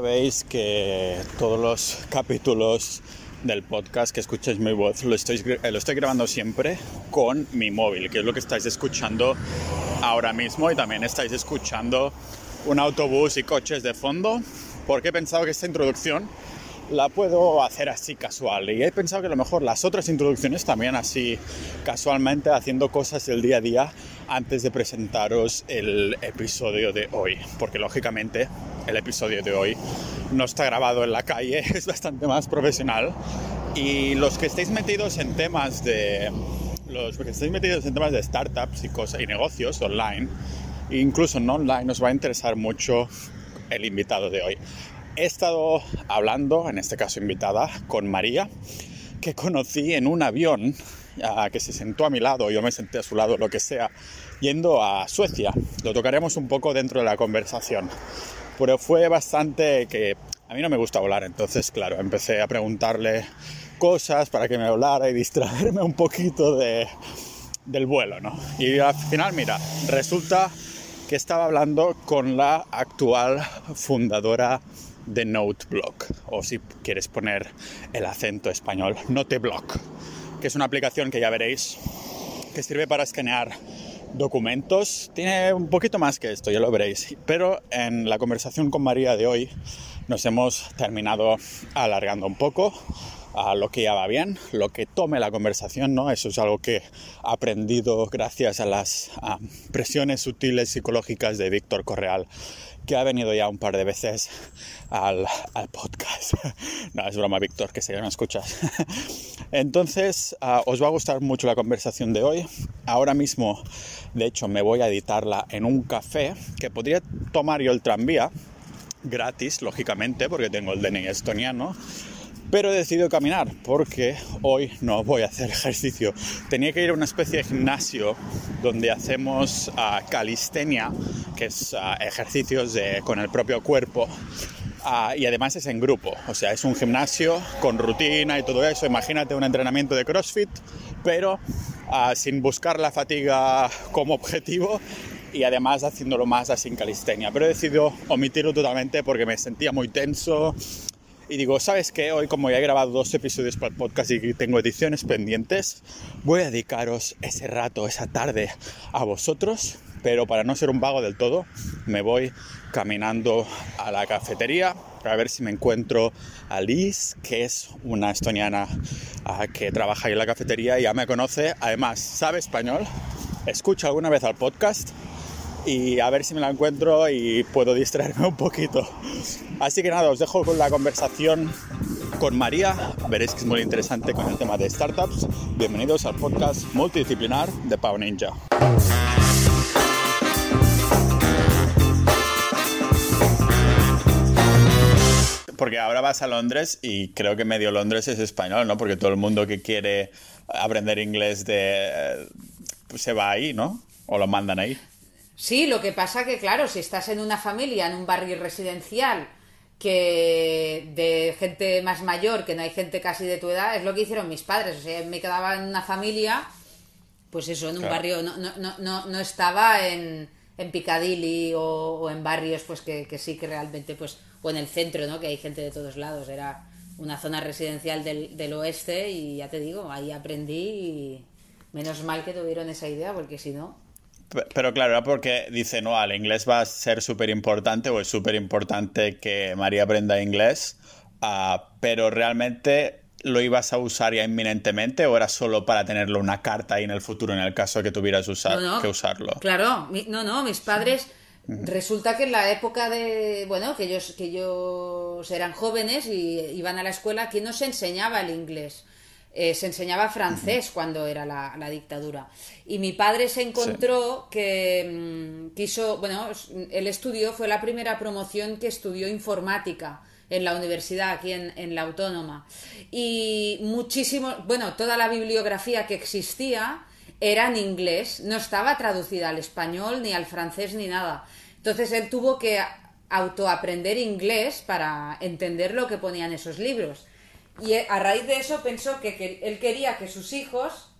Sabéis que todos los capítulos del podcast que escucháis mi voz lo estoy, lo estoy grabando siempre con mi móvil, que es lo que estáis escuchando ahora mismo. Y también estáis escuchando un autobús y coches de fondo porque he pensado que esta introducción la puedo hacer así casual. Y he pensado que a lo mejor las otras introducciones también así casualmente haciendo cosas del día a día antes de presentaros el episodio de hoy. Porque lógicamente el episodio de hoy no está grabado en la calle es bastante más profesional y los que estéis metidos en temas de los que estéis metidos en temas de startups y cosas y negocios online incluso no online os va a interesar mucho el invitado de hoy he estado hablando, en este caso invitada, con María, que conocí en un avión que se sentó a mi lado, yo me senté a su lado, lo que sea, yendo a Suecia. Lo tocaremos un poco dentro de la conversación. Pero fue bastante que a mí no me gusta volar, entonces, claro, empecé a preguntarle cosas para que me hablara y distraerme un poquito de, del vuelo, ¿no? Y al final, mira, resulta que estaba hablando con la actual fundadora de Noteblock, o si quieres poner el acento español, Noteblock, que es una aplicación que ya veréis que sirve para escanear documentos. Tiene un poquito más que esto, ya lo veréis. Pero en la conversación con María de hoy nos hemos terminado alargando un poco a lo que ya va bien, lo que tome la conversación, ¿no? Eso es algo que he aprendido gracias a las presiones sutiles psicológicas de Víctor Correal que ha venido ya un par de veces al, podcast. no, es broma, Víctor, que sé que no escuchas. Entonces, ah, os va a gustar mucho la conversación de hoy. Ahora mismo, de hecho, me voy a editarla en un café que podría tomar yo el tranvía gratis, lógicamente, porque tengo el DNI estoniano pero he decidido caminar porque hoy no voy a hacer ejercicio. Tenía que ir a una especie de gimnasio donde hacemos uh, calistenia, que es ah, ejercicios con el propio cuerpo. Ah, y además es en grupo, o sea, es un gimnasio con rutina y todo eso. Imagínate un entrenamiento de CrossFit, pero sin buscar la fatiga como objetivo y además haciéndolo más así en calistenia. Pero he decidido omitirlo totalmente porque me sentía muy tenso, y digo, ¿sabes qué? Hoy como ya he grabado dos episodios para el podcast y tengo ediciones pendientes, voy a dedicaros ese rato, esa tarde a vosotros, pero para no ser un vago del todo, me voy caminando a la cafetería para ver si me encuentro a Liz, que es una estoniana ah, que trabaja ahí en la cafetería y ya me conoce, además sabe español, escucha alguna vez al podcast y a ver si me la encuentro y puedo distraerme un poquito. Así que nada, os dejo con la conversación con María. Veréis que es muy interesante con el tema de startups. Bienvenidos al podcast multidisciplinar de Pau Ninja. Porque ahora vas a Londres y creo que medio Londres es español, ¿no? Porque todo el mundo que quiere aprender inglés eh, se va ahí, ¿no? O lo mandan ahí. Sí, lo que pasa que, claro, si estás en una familia, en un barrio residencial, que de gente más mayor, que no hay gente casi de tu edad, es lo que hicieron mis padres. O sea, me quedaba en una familia, pues eso, en un barrio, no, no, no, no estaba en, en Piccadilly o, en barrios, pues que, que, sí que realmente, pues, o en el centro, ¿no? Que hay gente de todos lados. Era una zona residencial del, del oeste y ya te digo, ahí aprendí y menos mal que tuvieron esa idea, porque si no pero claro, era porque dice, no, el inglés va a ser súper importante o es súper importante que María aprenda inglés, ah, pero realmente lo ibas a usar ya inminentemente o era solo para tenerlo una carta ahí en el futuro en el caso que tuvieras que usarlo? Claro, no, no, mis padres... Resulta que en la época de, bueno, que ellos, que ellos eran jóvenes y iban a la escuela, aquí no se enseñaba el inglés. Eh, se enseñaba francés cuando era la, dictadura. Y mi padre se encontró que mm, quiso, bueno, el estudio fue la primera promoción que estudió informática en la universidad, aquí en, la Autónoma. Y muchísimo, bueno, toda la bibliografía que existía era en inglés, no estaba traducida al español, ni al francés, ni nada. Entonces él tuvo que autoaprender inglés para entender lo que ponían esos libros. Y a raíz de eso pensó que, él quería que sus hijos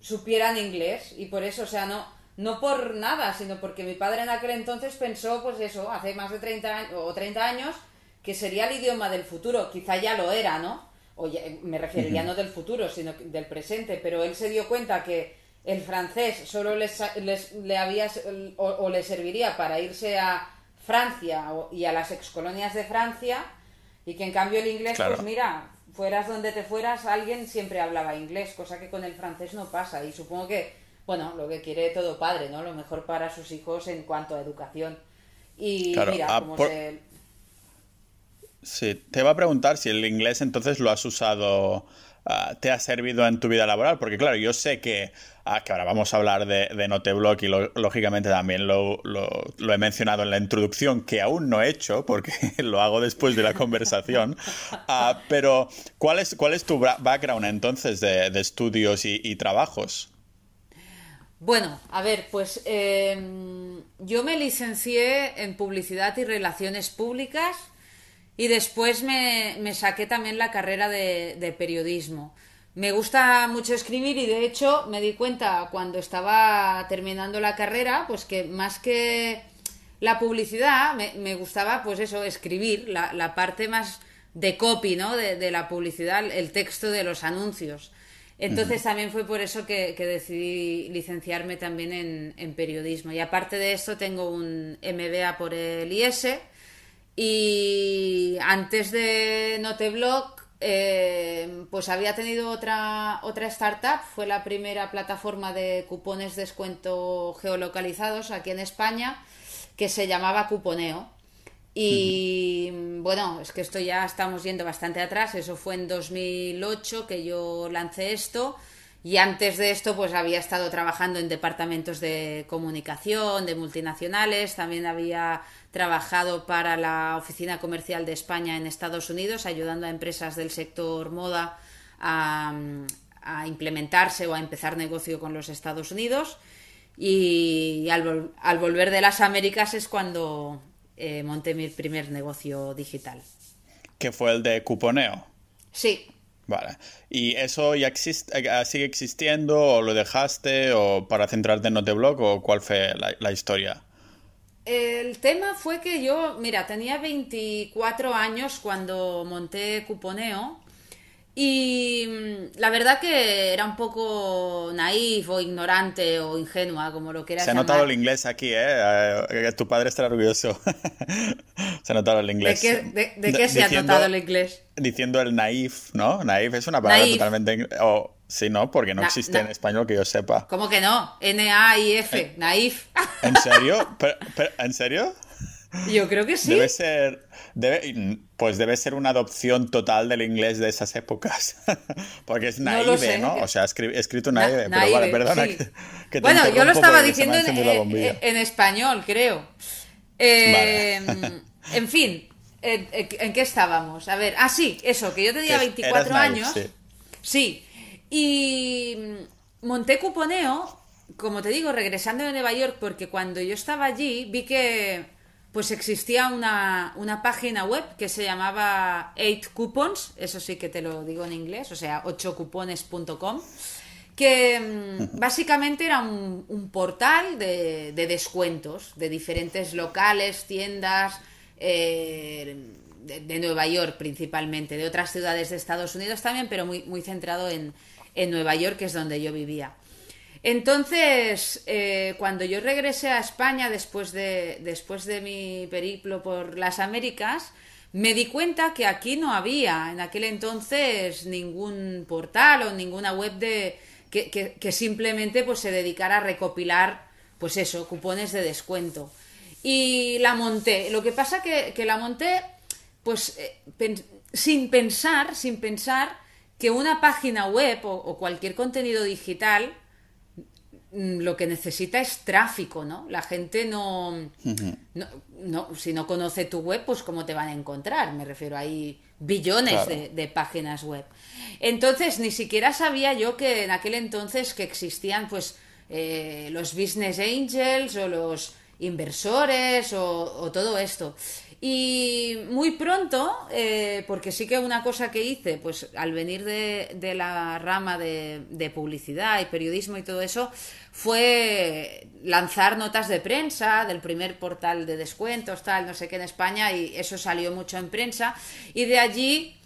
supieran inglés y por eso, o sea, no, no por nada, sino porque mi padre en aquel entonces pensó, pues eso, hace más de 30 años, o 30 años, que sería el idioma del futuro, quizá ya lo era, ¿no? O me refiero ya no del futuro, sino del presente, pero él se dio cuenta que el francés solo les, le había o, le serviría para irse a Francia y a las excolonias de Francia y que en cambio el inglés, pues mira, fueras donde te fueras, alguien siempre hablaba inglés, cosa que con el francés no pasa. Y supongo que, bueno, lo que quiere todo padre, ¿no? Lo mejor para sus hijos en cuanto a educación. Y mira, ah, como se... Sí, te iba a preguntar si el inglés entonces lo has usado, ah, te ha servido en tu vida laboral, porque claro, yo sé que, ah, ahora vamos a hablar de, de Noteblock y lógicamente también lo, he mencionado en la introducción, que aún no he hecho, porque lo hago después de la conversación, ah, pero ¿cuál es, ¿cuál es tu background entonces de, estudios y, y, trabajos? Bueno, a ver, pues em, yo me licencié en publicidad y relaciones públicas y después me, me saqué también la carrera de, periodismo. Me gusta mucho escribir y de hecho me di cuenta cuando estaba terminando la carrera, pues que más que la publicidad, me, gustaba pues eso, escribir, la, parte más de copy, ¿no? De, la publicidad, el texto de los anuncios. Entonces también fue por eso que, decidí licenciarme también en, en, periodismo. Y aparte de esto tengo un MBA por el IES y antes de Noteblog, eh, pues había tenido otra, otra startup, fue la primera plataforma de cupones descuento geolocalizados aquí en España, que se llamaba Cuponeo. Y bueno, es que esto ya estamos yendo bastante atrás, eso fue en 2008 que yo lancé esto. Y antes de esto, pues había estado trabajando en departamentos de comunicación, de multinacionales, también había trabajado para la Oficina Comercial de España en Estados Unidos, ayudando a empresas del sector moda a, implementarse o a empezar negocio con los Estados Unidos. Y al, volver de las Américas es cuando eh, monté mi primer negocio digital. ¿Qué fue el de cuponeo? Sí. Vale. ¿Y eso ya existe, eh, sigue existiendo o lo dejaste o para centrarte en Noteblog o cuál fue la historia? El tema fue que yo, mira, tenía 24 años cuando monté Cuponeo y mm, la verdad que era un poco naif o ignorante o ingenua, como lo quieras Se ha notado el inglés aquí, ¿eh? eh tu padre está orgulloso. se ha notado el inglés. ¿De qué, se ha notado el inglés? Diciendo el naif, ¿no? Naif es una palabra totalmente... Sí, ¿no? Porque no existe en español que yo sepa. ¿Cómo que no? N-A-I-F, eh, naif. ¿En serio? ¿En serio? Yo creo que sí. Debe ser. Debe, pues debe ser una adopción total del inglés de esas épocas. Porque es naive, ¿no? O sea, escrito naive. pero vale, perdona. Que, bueno, yo lo estaba diciendo en, español, creo. Eh, en fin, ¿en, qué estábamos? A ver, ah, sí, eso, que yo tenía 24 años. sí y mm, monté cuponeo, como te digo, regresando de Nueva York, porque cuando yo estaba allí vi que pues existía una, una página web que se llamaba 8 Coupons, eso sí que te lo digo en inglés, o sea, 8cupones.com, que mm, básicamente era un, portal de, descuentos de diferentes locales, tiendas, eh, de, Nueva York principalmente, de otras ciudades de Estados Unidos también, pero muy, muy centrado en, en Nueva York, que es donde yo vivía. Entonces, eh, cuando yo regresé a España después de, después de mi periplo por las Américas, me di cuenta que aquí no había en aquel entonces ningún portal o ninguna web de que, simplemente pues se dedicara a recopilar pues eso, cupones de descuento. Y la monté. Lo que pasa que, que la monté pues eh, sin pensar, sin pensar que una página web o, cualquier contenido digital mm, lo que necesita es tráfico, ¿no? La gente no, no, si no conoce tu web, pues cómo te van a encontrar, me refiero, hay billones de, páginas web. Entonces, ni siquiera sabía yo que en aquel entonces que existían, pues, eh, los business angels o los inversores o, todo esto. Y muy pronto, eh, porque sí que una cosa que hice, pues al venir de, la rama de, de, publicidad y periodismo y todo eso, fue lanzar notas de prensa del primer portal de descuentos, tal, no sé qué en España, y eso salió mucho en prensa. Y de allí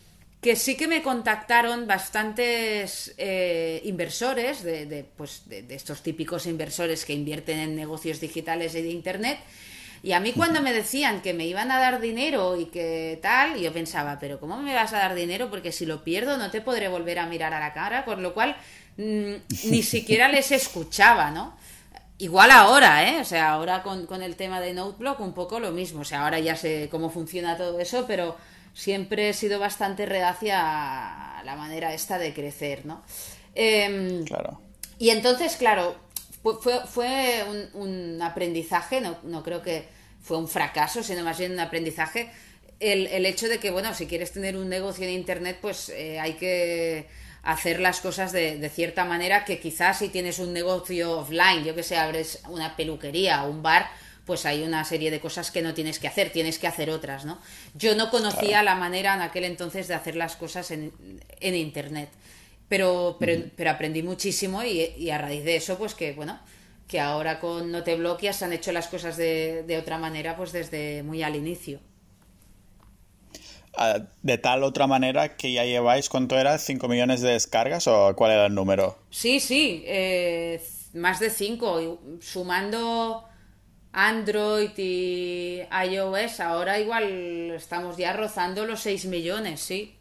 que sí que me contactaron bastantes eh, inversores, de, pues de, estos típicos inversores que invierten en negocios digitales y de Internet. Y a mí cuando me decían que me iban a dar dinero y que tal, yo pensaba, pero ¿cómo me vas a dar dinero? Porque si lo pierdo no te podré volver a mirar a la cara, con lo cual mm, ni siquiera les escuchaba, ¿no? Igual ahora, ¿eh? O sea, ahora con, con el tema de Noteblock un poco lo mismo. O sea, ahora ya sé cómo funciona todo eso, pero siempre he sido bastante reacia a la manera esta de crecer, ¿no? Em, claro. Y entonces, claro, fue, fue un, aprendizaje, no, no, creo que fue un fracaso, sino más bien un aprendizaje. El, el hecho de que, bueno, si quieres tener un negocio en Internet, pues eh, hay que hacer las cosas de, de, cierta manera que quizás si tienes un negocio offline, yo que sé, abres una peluquería o un bar, pues hay una serie de cosas que no tienes que hacer, tienes que hacer otras, ¿no? Yo no conocía la manera en aquel entonces de hacer las cosas en, en Internet, pero, pero, pero aprendí muchísimo y, a raíz de eso, pues que, bueno, que ahora con No Te Bloqueas han hecho las cosas de, de otra manera, pues desde muy al inicio. Ah, de tal otra manera que ya lleváis, ¿cuánto era? ¿5 millones de descargas o cuál era el número? Sí, sí, eh, más de 5, sumando Android y iOS, ahora igual estamos ya rozando los 6 millones, sí.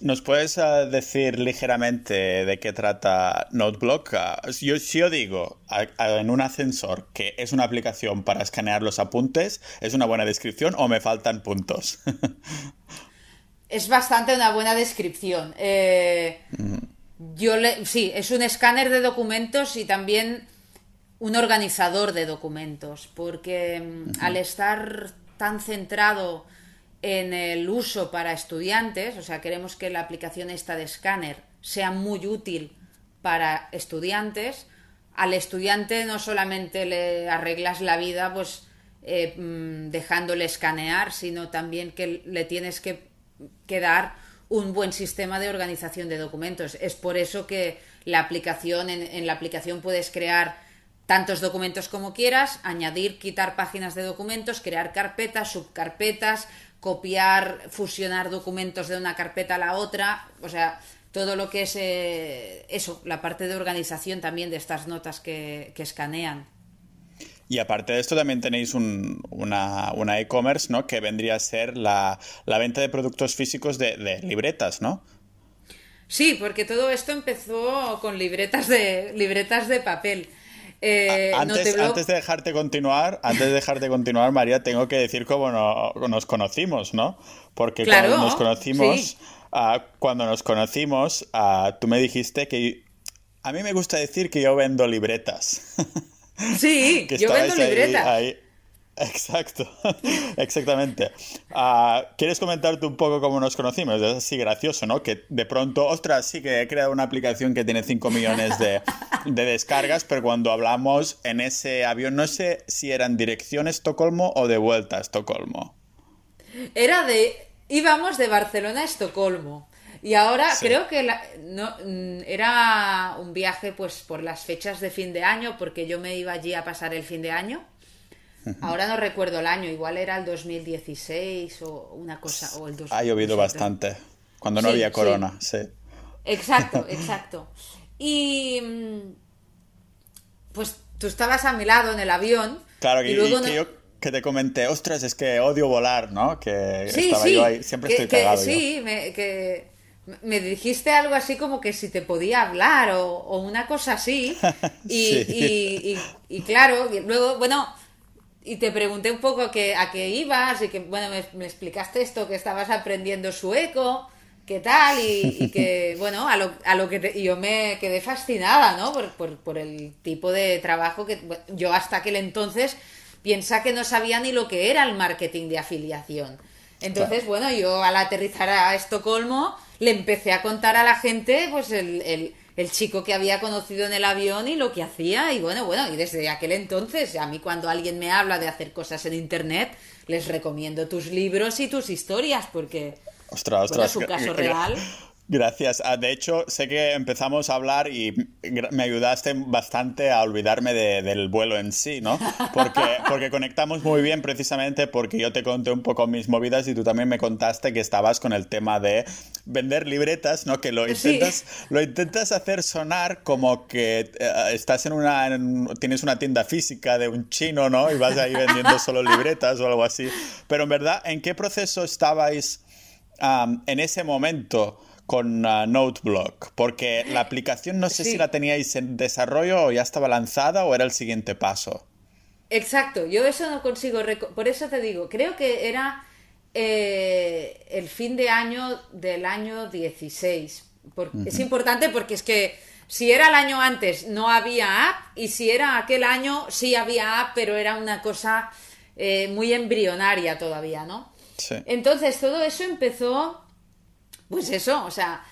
¿Nos puedes eh, decir ligeramente de qué trata NoteBlock? Ah, yo, si yo digo en un ascensor que es una aplicación para escanear los apuntes, ¿es una buena descripción o me faltan puntos? es bastante una buena descripción. Eh, yo le, sí, es un escáner de documentos y también un organizador de documentos, porque mm, al estar tan centrado en el uso para estudiantes, o sea, queremos que la aplicación esta de escáner sea muy útil para estudiantes, al estudiante no solamente le arreglas la vida, pues eh, mm, dejándole escanear, sino también que le tienes que, dar un buen sistema de organización de documentos. Es por eso que la aplicación, en la aplicación puedes crear tantos documentos como quieras, añadir, quitar páginas de documentos, crear carpetas, subcarpetas, copiar, fusionar documentos de una carpeta a la otra, o sea, todo lo que es eh, eso, la parte de organización también de estas notas que, escanean. Y aparte de esto también tenéis una, e-commerce, ¿no? Que vendría a ser la, venta de productos físicos de, de, libretas, ¿no? Sí, porque todo esto empezó con libretas de, libretas de papel. Eh, antes, antes, de dejarte continuar, antes de dejarte continuar, María, tengo que decir cómo nos conocimos, ¿no? Porque cuando nos conocimos, ah, cuando nos conocimos, ah, tú me dijiste que a mí me gusta decir que yo vendo libretas. Sí, yo vendo libretas. Exacto, exactamente. Ah, ¿Quieres comentarte un poco cómo nos conocimos? Es así gracioso, ¿no? Que de pronto, ostras, sí que he creado una aplicación que tiene 5 millones de, descargas, pero cuando hablamos en ese avión, no sé si era en dirección a Estocolmo o de vuelta a Estocolmo. Era de... íbamos de Barcelona a Estocolmo. Y ahora creo que no, mm, era un viaje pues por las fechas de fin de año, porque yo me iba allí a pasar el fin de año. Ahora no recuerdo el año, igual era el 2016 o una cosa. O el ha llovido bastante, cuando no había corona, sí. Exacto, exacto. Y mm, pues tú estabas a mi lado en el avión. Claro, y, luego que yo que te comenté, ostras, es que odio volar, ¿no? Que estaba yo ahí, siempre estoy pegado. sí, me, que me dijiste algo así como que si te podía hablar o, una cosa así. Y, y, claro, luego, bueno, y te pregunté un poco que, a qué ibas y que, bueno, me, explicaste esto, que estabas aprendiendo sueco, qué tal, y, que, bueno, a lo, a lo que yo me quedé fascinada, ¿no? Por, por, el tipo de trabajo que yo hasta aquel entonces piensa que no sabía ni lo que era el marketing de afiliación. Entonces, bueno, yo al aterrizar a Estocolmo le empecé a contar a la gente, pues, el, el el chico que había conocido en el avión y lo que hacía. Y bueno, bueno, y desde aquel entonces, a mí cuando alguien me habla de hacer cosas en Internet, les recomiendo tus libros y tus historias, porque ostras, ostras, es un caso real. Gracias. Ah, de hecho, sé que empezamos a hablar y me ayudaste bastante a olvidarme del vuelo en sí, ¿no? Porque, porque conectamos muy bien precisamente porque yo te conté un poco mis movidas y tú también me contaste que estabas con el tema de vender libretas, ¿no? Que lo intentas, lo intentas hacer sonar como que eh, estás en una... tienes una tienda física de un chino, ¿no? Y vas ahí vendiendo solo libretas o algo así. Pero en verdad, ¿en qué proceso estabais en ese momento? Con uh, Noteblock? Porque la aplicación no sé si la teníais en desarrollo o ya estaba lanzada o era el siguiente paso. Exacto, yo eso no consigo, por eso te digo, creo que era eh, el fin de año del año 16. Es importante porque es que si era el año antes no había app y si era aquel año sí había app, pero era una cosa eh, muy embrionaria todavía, ¿no? Sí. Entonces todo eso empezó pues eso, o sea,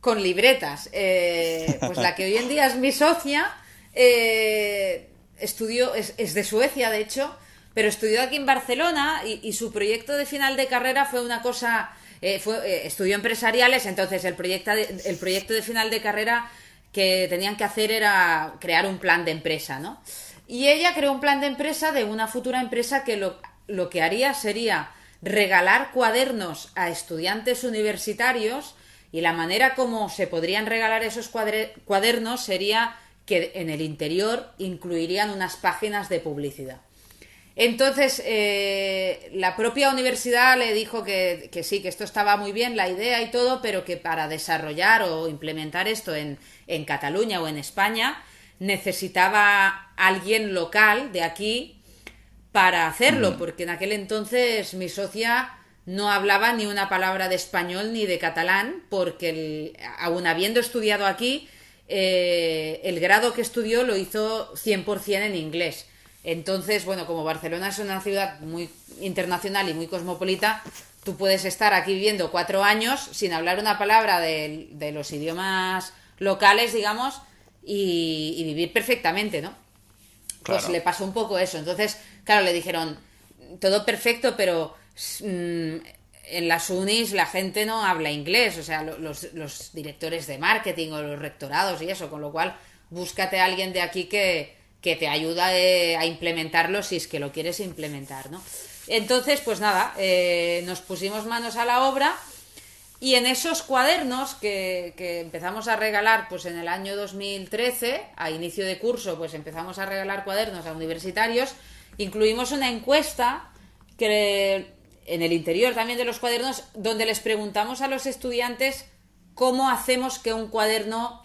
con libretas. Eh, pues la que hoy en día es mi socia, eh, estudió, es, de Suecia, de hecho, pero estudió aquí en Barcelona y, su proyecto de final de carrera fue una cosa, eh, fue, estudió empresariales, entonces el proyecto, de, el proyecto de final de carrera que tenían que hacer era crear un plan de empresa, ¿no? Y ella creó un plan de empresa de una futura empresa que lo, lo que haría sería regalar cuadernos a estudiantes universitarios y la manera como se podrían regalar esos cuadernos sería que en el interior incluirían unas páginas de publicidad. Entonces, eh, la propia universidad le dijo que, sí, que esto estaba muy bien, la idea y todo, pero que para desarrollar o implementar esto en, en Cataluña o en España necesitaba alguien local de aquí para hacerlo, porque en aquel entonces mi socia no hablaba ni una palabra de español ni de catalán, porque aún habiendo estudiado aquí, eh, el grado que estudió lo hizo 100% en inglés. Entonces, bueno, como Barcelona es una ciudad muy internacional y muy cosmopolita, tú puedes estar aquí viviendo cuatro años sin hablar una palabra de, los idiomas locales, digamos, y, vivir perfectamente, ¿no? Pues le pasó un poco eso. Entonces, Claro, le dijeron, todo perfecto, pero mm, en las unis la gente no habla inglés, o sea, los, directores de marketing o los rectorados y eso, con lo cual búscate a alguien de aquí que, te ayude a implementarlo si es que lo quieres implementar, ¿no? Entonces, pues nada, eh, nos pusimos manos a la obra y en esos cuadernos que, que, empezamos a regalar pues en el año 2013, a inicio de curso, pues empezamos a regalar cuadernos a universitarios, Incluimos una encuesta que en el interior también de los cuadernos donde les preguntamos a los estudiantes cómo hacemos que un cuaderno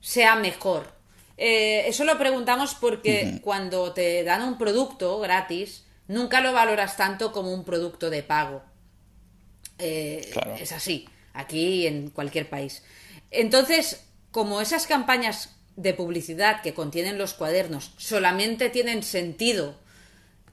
sea mejor. Eh, eso lo preguntamos porque cuando te dan un producto gratis, nunca lo valoras tanto como un producto de pago. Eh, es así, aquí y en cualquier país. Entonces, como esas campañas de publicidad que contienen los cuadernos solamente tienen sentido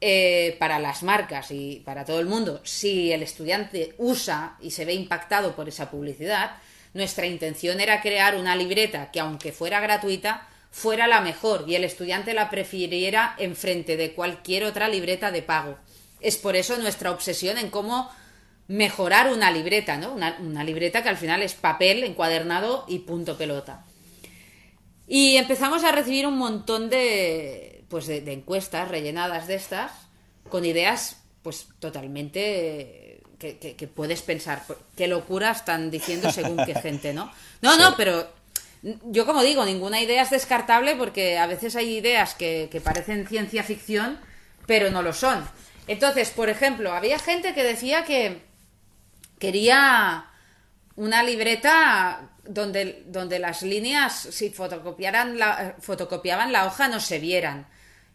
eh, para las marcas y para todo el mundo, si el estudiante usa y se ve impactado por esa publicidad, nuestra intención era crear una libreta que, aunque fuera gratuita, fuera la mejor y el estudiante la prefiriera en frente de cualquier otra libreta de pago. Es por eso nuestra obsesión en cómo mejorar una libreta, ¿no? Una, una libreta que al final es papel encuadernado y punto pelota. Y empezamos a recibir un montón de, pues de, encuestas rellenadas de estas con ideas pues totalmente que, puedes pensar qué locuras están diciendo según qué gente, ¿no? No, no, pero yo como digo, ninguna idea es descartable porque a veces hay ideas que, que parecen ciencia ficción, pero no lo son. Entonces, por ejemplo, había gente que decía que quería una libreta donde, donde las líneas, si fotocopiaran la, fotocopiaban la hoja, no se vieran.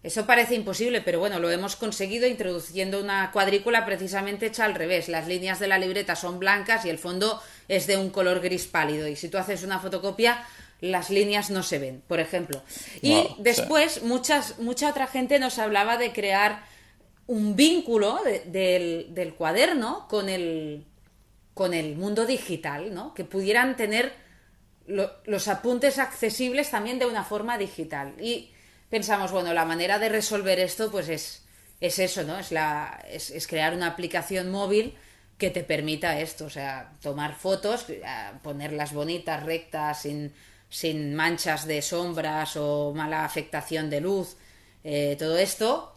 Eso parece imposible, pero bueno, lo hemos conseguido introduciendo una cuadrícula precisamente hecha al revés. Las líneas de la libreta son blancas y el fondo es de un color gris pálido. Y si tú haces una fotocopia, las líneas no se ven, por ejemplo. Y después, muchas, mucha otra gente nos hablaba de crear un vínculo del, del, cuaderno con el, con el mundo digital, ¿no? Que pudieran tener los apuntes accesibles también de una forma digital. Y pensamos, bueno, la manera de resolver esto pues es, es eso, ¿no? Es, la, es, crear una aplicación móvil que te permita esto, o sea, tomar fotos, eh, ponerlas bonitas, rectas, sin, sin manchas de sombras o mala afectación de luz, eh, todo esto.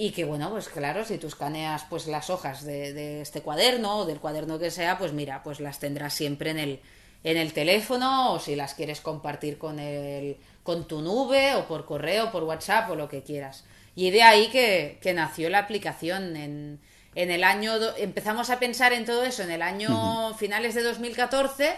Y que bueno, pues claro, si tú escaneas pues las hojas de, de este cuaderno o del cuaderno que sea, pues mira, pues las tendrás siempre en el, en el teléfono o si las quieres compartir con, el, con tu nube o por correo, por WhatsApp o lo que quieras. Y de ahí que, nació la aplicación en, en el año... Empezamos a pensar en todo eso en el año finales de 2014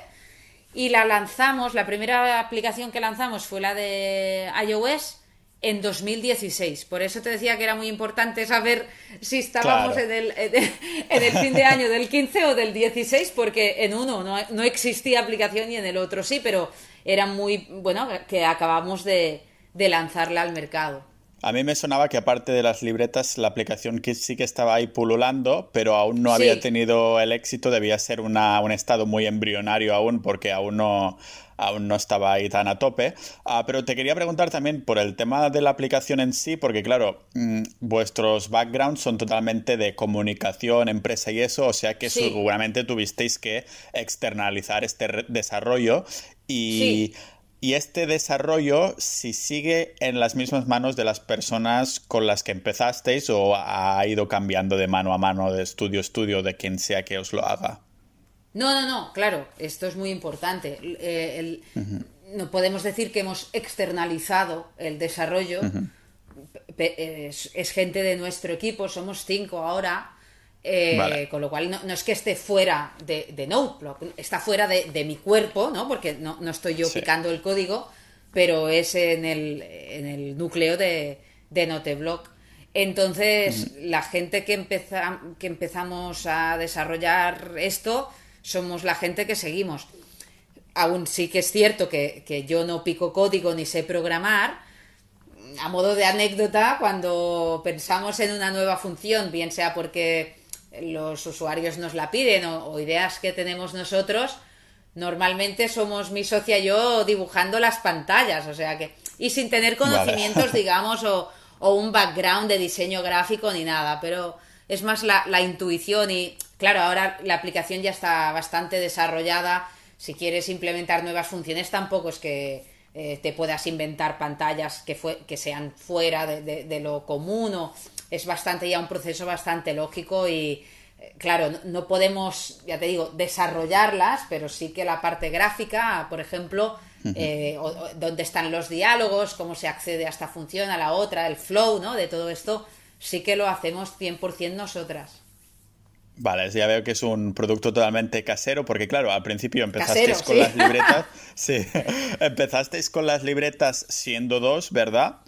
y la lanzamos, la primera aplicación que lanzamos fue la de iOS en 2016. Por eso te decía que era muy importante saber si estábamos en, el, en, el, fin de año del 15 o del 16, porque en uno no, no, existía aplicación y en el otro sí, pero era muy, bueno, que acabamos de, de lanzarla al mercado. A mí me sonaba que aparte de las libretas, la aplicación sí que estaba ahí pululando, pero aún no había tenido el éxito, debía ser una, un estado muy embrionario aún, porque aún no, aún no estaba ahí tan a tope. Ah, pero te quería preguntar también por el tema de la aplicación en sí, porque claro, mm, vuestros backgrounds son totalmente de comunicación, empresa y eso, o sea que seguramente tuvisteis que externalizar este desarrollo y... Y este desarrollo, si sigue en las mismas manos de las personas con las que empezasteis o ha ido cambiando de mano a mano, de estudio a estudio, de quien sea que os lo haga. No, no, no, claro, esto es muy importante. Eh, no podemos decir que hemos externalizado el desarrollo. es, gente de nuestro equipo, somos cinco ahora. Eh, con lo cual no, es que esté fuera de, de Noteblock, está fuera de, mi cuerpo, ¿no? Porque no, estoy yo picando el código, pero es en el, en el núcleo de, de Noteblock. Entonces, la gente que, empeza, que empezamos a desarrollar esto somos la gente que seguimos. Aún sí que es cierto que, que yo no pico código ni sé programar, a modo de anécdota, cuando pensamos en una nueva función, bien sea porque los usuarios nos la piden o, ideas que tenemos nosotros, normalmente somos mi socia y yo dibujando las pantallas, o sea que, y sin tener conocimientos, digamos, o, un background de diseño gráfico ni nada, pero es más la, intuición y, claro, ahora la aplicación ya está bastante desarrollada, si quieres implementar nuevas funciones tampoco es que eh, te puedas inventar pantallas que, fue, que sean fuera de, de lo común o es bastante ya un proceso bastante lógico y eh, claro, no podemos, ya te digo, desarrollarlas, pero sí que la parte gráfica, por ejemplo, eh, dónde están los diálogos, cómo se accede a esta función, a la otra, el flow, ¿no? De todo esto, sí que lo hacemos 100% nosotras. Vale, ya veo que es un producto totalmente casero, porque claro, al principio empezasteis con las libretas. sí, empezasteis con las libretas siendo dos, ¿verdad?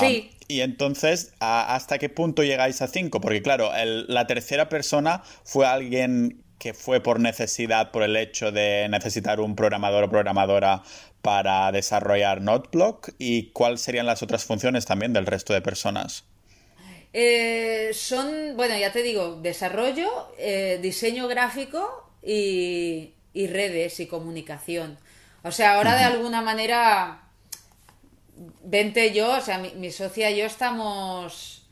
Sí. Y entonces, ¿hasta qué punto llegáis a cinco? Porque claro, la tercera persona fue alguien que fue por necesidad, por el hecho de necesitar un programador o programadora para desarrollar NoteBlock. ¿Y cuáles serían las otras funciones también del resto de personas? Eh, son, bueno, ya te digo, desarrollo, eh, diseño gráfico y, redes y comunicación. O sea, ahora de alguna manera Vente yo, o sea, mi, socia y yo estamos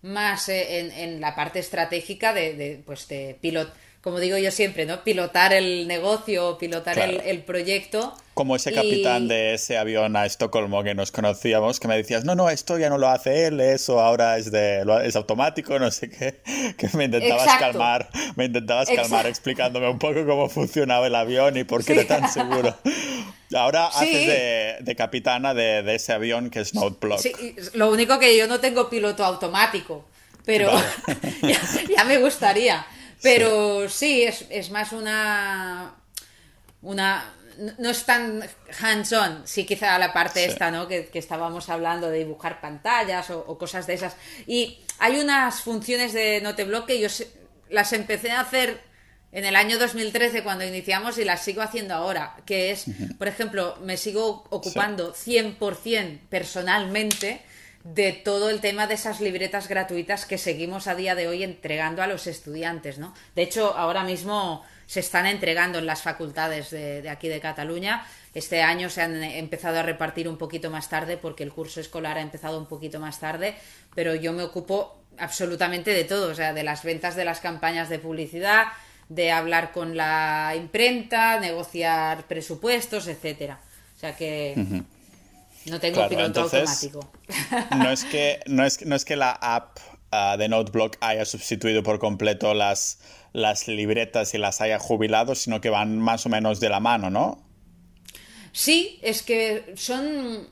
más en, en la parte estratégica de, de pues de pilot, como digo yo siempre, ¿no? Pilotar el negocio, pilotar el, proyecto. Como ese capitán de ese avión a Estocolmo que nos conocíamos, que me decías, no, no, esto ya no lo hace él, eso ahora es de es automático, no sé qué, que me intentabas calmar, me intentabas calmar explicándome un poco cómo funcionaba el avión y por qué era tan seguro. Ahora haces de, capitana de, ese avión que es Noteblock. Sí, lo único que yo no tengo piloto automático, pero ya, me gustaría. Pero sí, es, más una. una no es tan hands-on, sí quizá la parte esta, ¿no? Que, estábamos hablando de dibujar pantallas o, cosas de esas. Y hay unas funciones de Noteblock que yo las empecé a hacer en el año 2013 cuando iniciamos y las sigo haciendo ahora, que es, por ejemplo, me sigo ocupando 100% personalmente de todo el tema de esas libretas gratuitas que seguimos a día de hoy entregando a los estudiantes, ¿no? De hecho, ahora mismo se están entregando en las facultades de, aquí de Cataluña. Este año se han empezado a repartir un poquito más tarde porque el curso escolar ha empezado un poquito más tarde, pero yo me ocupo absolutamente de todo, o sea, de las ventas de las campañas de publicidad, de hablar con la imprenta, negociar presupuestos, etcétera. O sea que no tengo piloto automático. No es que no es, no es que la app ah, de Noteblock haya sustituido por completo las las libretas y las haya jubilado, sino que van más o menos de la mano, ¿no? Sí, es que son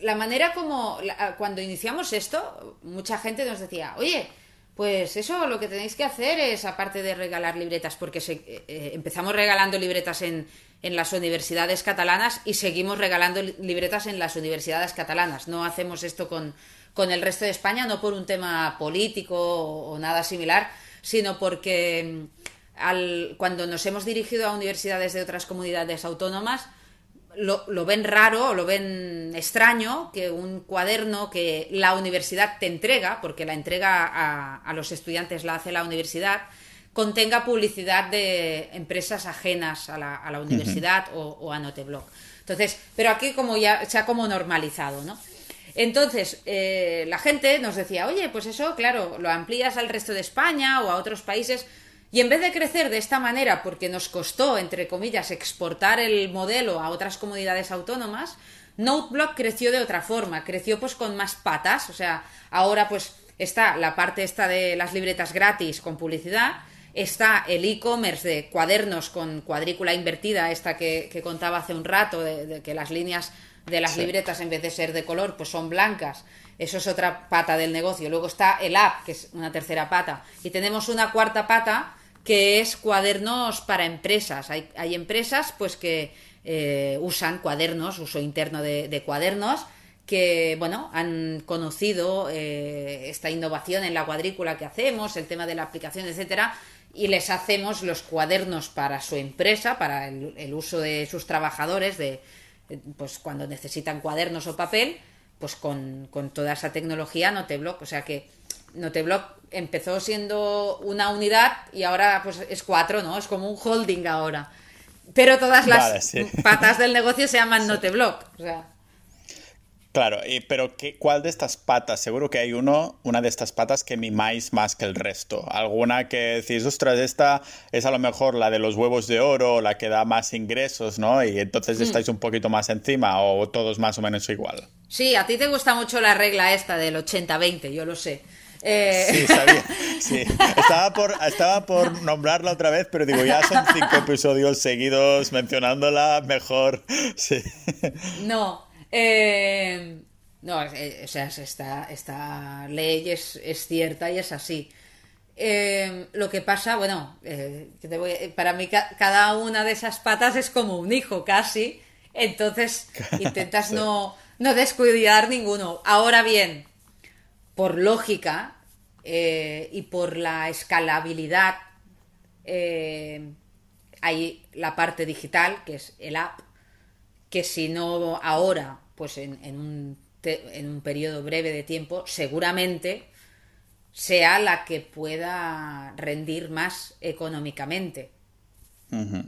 la manera como cuando iniciamos esto, mucha gente nos decía, oye, pues eso lo que tenéis que hacer es, aparte de regalar libretas, porque eh, eh, empezamos regalando libretas en, en, las universidades catalanas y seguimos regalando libretas en las universidades catalanas. No hacemos esto con, con el resto de España, no por un tema político o nada similar, sino porque mm, al, cuando nos hemos dirigido a universidades de otras comunidades autónomas, lo, lo, ven raro lo ven extraño que un cuaderno que la universidad te entrega, porque la entrega a los estudiantes la hace la universidad, contenga publicidad de empresas ajenas a la, a la universidad o, o, a Noteblog. Entonces, pero aquí como ya se ha como normalizado, ¿no? Entonces, eh, la gente nos decía, oye, pues eso, claro, lo amplías al resto de España o a otros países. Y en vez de crecer de esta manera, porque nos costó, entre comillas, exportar el modelo a otras comunidades autónomas, Noteblock creció de otra forma, creció pues con más patas, o sea, ahora pues está la parte esta de las libretas gratis con publicidad, está el e-commerce de cuadernos con cuadrícula invertida, esta que, contaba hace un rato, de que las líneas de las libretas en vez de ser de color, pues son blancas. Eso es otra pata del negocio. Luego está el app, que es una tercera pata. Y tenemos una cuarta pata que es cuadernos para empresas. Hay, hay empresas pues que eh, usan cuadernos, uso interno de, cuadernos, que bueno, han conocido eh, esta innovación en la cuadrícula que hacemos, el tema de la aplicación, etcétera, y les hacemos los cuadernos para su empresa, para el uso de sus trabajadores, de, pues cuando necesitan cuadernos o papel, pues con, toda esa tecnología Noteblock. O sea que Noteblock empezó siendo una unidad y ahora pues es cuatro, ¿no? Es como un holding ahora. Pero todas las patas del negocio se llaman Noteblock. O sea. Claro, pero ¿qué, ¿cuál de estas patas? Seguro que hay uno, una de estas patas que mimáis más que el resto. Alguna que decís, ostras, esta es a lo mejor la de los huevos de oro, la que da más ingresos, ¿no? Y entonces hmm. estáis un poquito más encima o todos más o menos igual. Sí, a ti te gusta mucho la regla esta del 80-20, yo lo sé. Eh, sí, sabía. Sí. Estaba por, estaba por nombrarla otra vez, pero digo, ya son cinco episodios seguidos mencionándola, mejor. Sí. No, eh, no, o sea, esta, esta ley es, cierta y es así. Eh, lo que pasa, bueno, eh, para mí cada una de esas patas es como un hijo casi, entonces intentas no, no descuidar ninguno. Ahora bien, por lógica y por la escalabilidad, hay la parte digital, que es el app, que si no ahora, pues en, un, en un periodo breve de tiempo, seguramente sea la que pueda rendir más económicamente.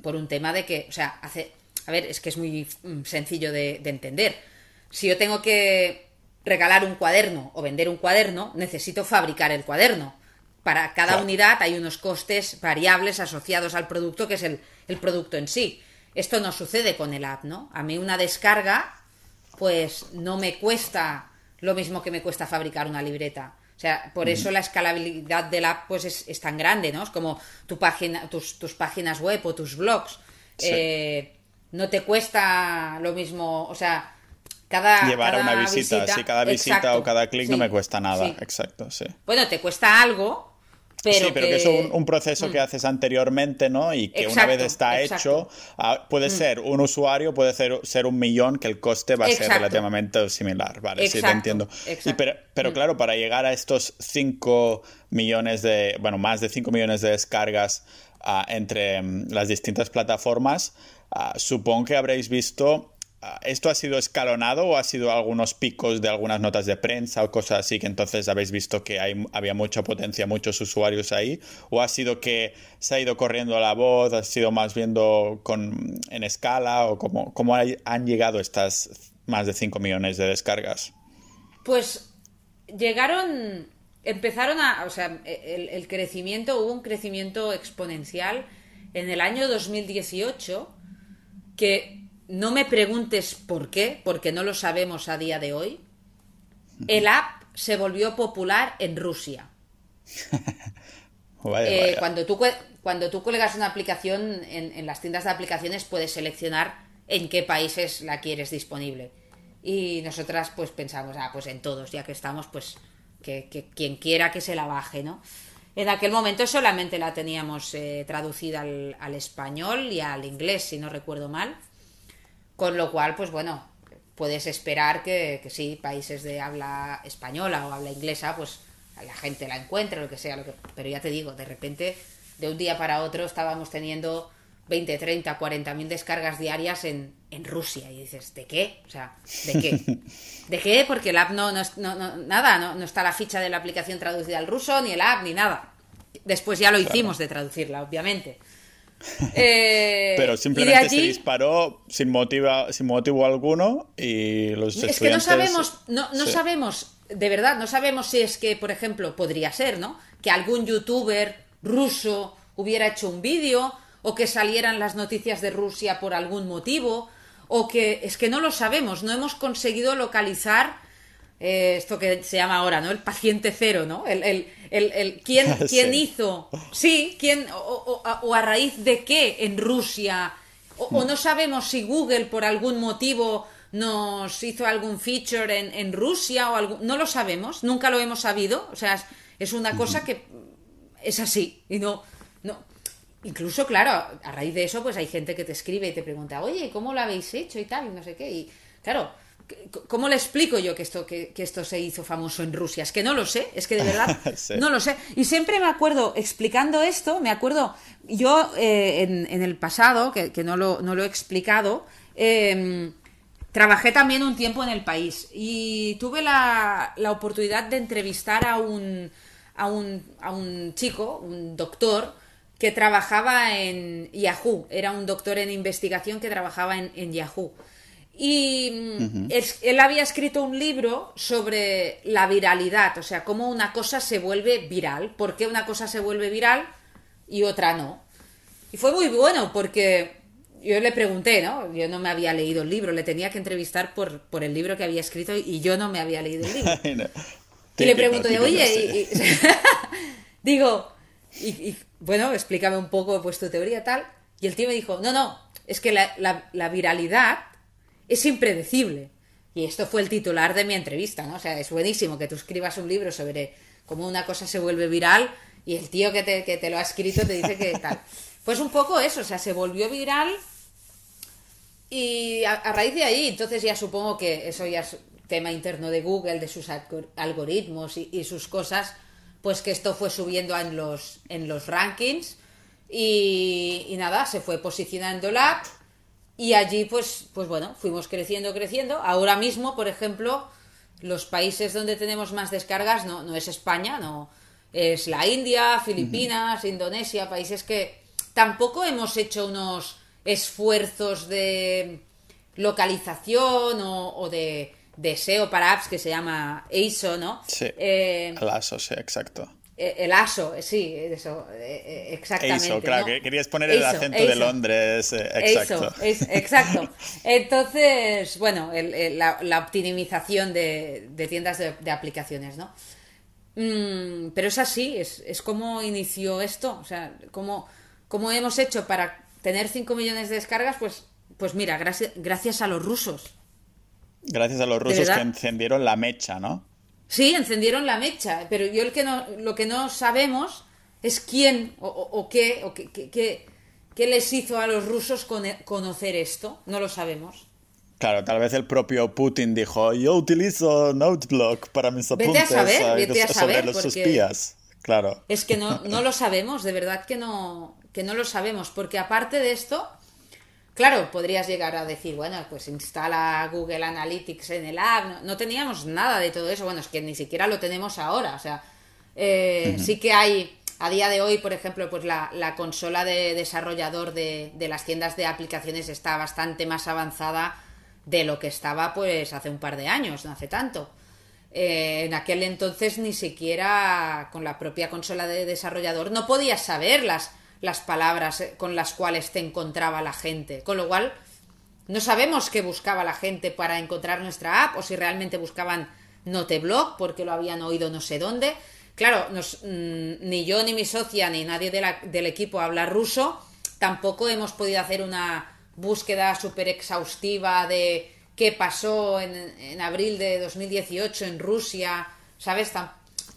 Por un tema de que, o sea, hace. A ver, es que es muy mm, sencillo de, entender. Si yo tengo que regalar un cuaderno o vender un cuaderno, necesito fabricar el cuaderno. Para cada unidad hay unos costes variables asociados al producto, que es el, el producto en sí. Esto no sucede con el app, ¿no? A mí una descarga, pues no me cuesta lo mismo que me cuesta fabricar una libreta. O sea, por eso la escalabilidad del app pues es, tan grande, ¿no? Es como tu página, tus, tus páginas web o tus blogs. Eh, no te cuesta lo mismo, o sea, cada... Llevar una visita, sí, cada visita o cada clic no me cuesta nada, exacto, sí. Bueno, te cuesta algo, sí, pero que, es un, proceso que mm. haces anteriormente, ¿no? Y que una vez está hecho, ah, puede mm. ser un usuario, puede ser, ser un millón, que el coste va a ser relativamente similar, ¿vale? sí, te entiendo. pero, pero mm. claro, para llegar a estos 5 millones de, bueno, más de 5 millones de descargas ah, entre las distintas plataformas, ah, supongo que habréis visto ¿Esto ha sido escalonado o ha sido algunos picos de algunas notas de prensa o cosas así que entonces habéis visto que hay, había mucha potencia, muchos usuarios ahí? ¿O ha sido que se ha ido corriendo la voz, ha sido más viendo con, en escala o cómo, cómo han llegado estas más de 5 millones de descargas? Pues llegaron, empezaron a, o sea, el, el crecimiento, hubo un crecimiento exponencial en el año 2018 que no me preguntes por qué, porque no lo sabemos a día de hoy. El app se volvió popular en Rusia. Eh, cuando, tú, cuando tú cuelgas una aplicación en, las tiendas de aplicaciones puedes seleccionar en qué países la quieres disponible. Y nosotras pues pensamos, ah, pues en todos, ya que estamos, pues que, quien quiera que se la baje, ¿no? En aquel momento solamente la teníamos eh, traducida al, al, español y al inglés, si no recuerdo mal. Con lo cual, pues bueno, puedes esperar que, sí, países de habla española o habla inglesa, pues la gente la encuentre, lo que sea, lo que... pero ya te digo, de repente, de un día para otro, estábamos teniendo 20, 30, 40 mil descargas diarias en, Rusia. Y dices, ¿de qué? O sea, ¿de qué? ¿De qué? Porque el app no, no, no, nada, no, no, está la ficha de la aplicación traducida al ruso, ni el app, ni nada. Después ya lo hicimos de traducirla, obviamente. Eh, Pero simplemente se disparó sin, motiva, sin motivo alguno y los Es que no sabemos, no, no sabemos, de verdad, no sabemos si es que, por ejemplo, podría ser, ¿no? Que algún youtuber ruso hubiera hecho un vídeo o que salieran las noticias de Rusia por algún motivo o que es que no lo sabemos, no hemos conseguido localizar eh, esto que se llama ahora, ¿no? El paciente cero, ¿no? El, el, el, ¿quién, quién hizo? Sí, ¿quién, o, a raíz de qué en Rusia? O, no sabemos si Google por algún motivo nos hizo algún feature en, en Rusia o algo, no lo sabemos, nunca lo hemos sabido, o sea, es, una cosa que es así y no, no, incluso claro, a raíz de eso pues hay gente que te escribe y te pregunta, oye, ¿cómo lo habéis hecho y tal? Y no sé qué, y claro, ¿Cómo le explico yo que esto, que, esto se hizo famoso en Rusia? Es que no lo sé, es que de verdad no lo sé. Y siempre me acuerdo, explicando esto, me acuerdo, yo eh, en, el pasado, que, no, lo, no, lo, he explicado, em, trabajé también un tiempo en el país y tuve la, la oportunidad de entrevistar a un, a un, a un chico, un doctor, que trabajaba en Yahoo, era un doctor en investigación que trabajaba en, en Yahoo. Y mm, él, había escrito un libro sobre la viralidad, o sea, cómo una cosa se vuelve viral, por qué una cosa se vuelve viral y otra no. Y fue muy bueno porque yo le pregunté, ¿no? Yo no me había leído el libro, le tenía que entrevistar por, por el libro que había escrito y yo no me había leído el libro. Y le pregunto, oye, digo, y, bueno, explícame un poco pues tu teoría tal. Y el tío me dijo, no, no, es que la viralidad es impredecible. Y esto fue el titular de mi entrevista, ¿no? O sea, es buenísimo que tú escribas un libro sobre cómo una cosa se vuelve viral y el tío que te, que te lo ha escrito te dice que tal. Pues un poco eso, o sea, se volvió viral y a, raíz de ahí, entonces ya supongo que eso ya es tema interno de Google, de sus algoritmos y, sus cosas, pues que esto fue subiendo en los, en los rankings y, y nada, se fue posicionando la y allí, pues, pues bueno, fuimos creciendo, creciendo. Ahora mismo, por ejemplo, los países donde tenemos más descargas no, no es España, no es la India, Filipinas, Indonesia, países que tampoco hemos hecho unos esfuerzos de localización o, de, SEO para apps que se llama ASO, ¿no? Sí. Eh, el ASO, sí, exacto. Eh, el ASO, sí, eso, eh, exactamente. Eso, claro, querías poner el acento de Londres, exacto. exacto. Entonces, bueno, la, optimización de, tiendas de, aplicaciones, ¿no? Mm, pero es así, es, es como inició esto, o sea, como, como hemos hecho para tener 5 millones de descargas, pues, pues mira, gracias, gracias a los rusos. Gracias a los rusos que encendieron la mecha, ¿no? Sí, encendieron la mecha, pero yo el que no, lo que no sabemos es quién o, qué, o qué, les hizo a los rusos conocer esto. No lo sabemos. Claro, tal vez el propio Putin dijo, yo utilizo Noteblock para mis apuntes vete a saber, vete a saber, sobre los espías. Claro. Es que no, no lo sabemos, de verdad que no, que no lo sabemos, porque aparte de esto, Claro, podrías llegar a decir, bueno, pues instala Google Analytics en el app. No, teníamos nada de todo eso. Bueno, es que ni siquiera lo tenemos ahora. O sea, eh, sí que hay, a día de hoy, por ejemplo, pues la, consola de desarrollador de, de, las tiendas de aplicaciones está bastante más avanzada de lo que estaba pues hace un par de años, no hace tanto. Eh, en aquel entonces ni siquiera con la propia consola de desarrollador no podías saber las, las palabras eh, con las cuales te encontraba la gente. Con lo cual, no sabemos qué buscaba la gente para encontrar nuestra app o si realmente buscaban Noteblog porque lo habían oído no sé dónde. Claro, mm, ni yo, ni mi socia, ni nadie del equipo habla ruso. Tampoco hemos podido hacer una búsqueda súper exhaustiva de qué pasó en, abril de 2018 en Rusia, ¿sabes?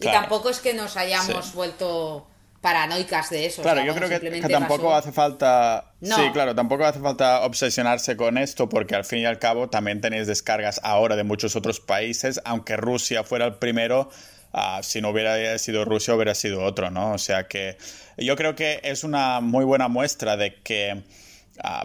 Y tampoco es que nos hayamos vuelto paranoicas de eso. Claro, yo creo que, tampoco hace falta... Sí, claro, tampoco hace falta obsesionarse con esto porque al fin y al cabo también tenéis descargas ahora de muchos otros países, aunque Rusia fuera el primero, ah, si no hubiera sido Rusia hubiera sido otro, ¿no? O sea que yo creo que es una muy buena muestra de que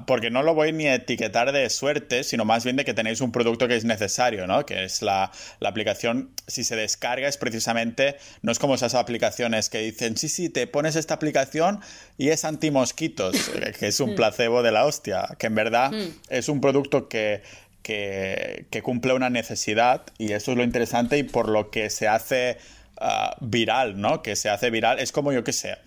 porque no lo voy ni a etiquetar de suerte, sino más bien de que tenéis un producto que es necesario, ¿no? Que es la, aplicación, si se descarga, es precisamente, no es como esas aplicaciones que dicen, sí, sí, te pones esta aplicación y es anti-mosquitos, eh, que es un mm. placebo de la hostia, que en verdad mm. es un producto que, que, cumple una necesidad y eso es lo interesante y por lo que se hace ah, viral, ¿no? Que se hace viral, es como yo que sé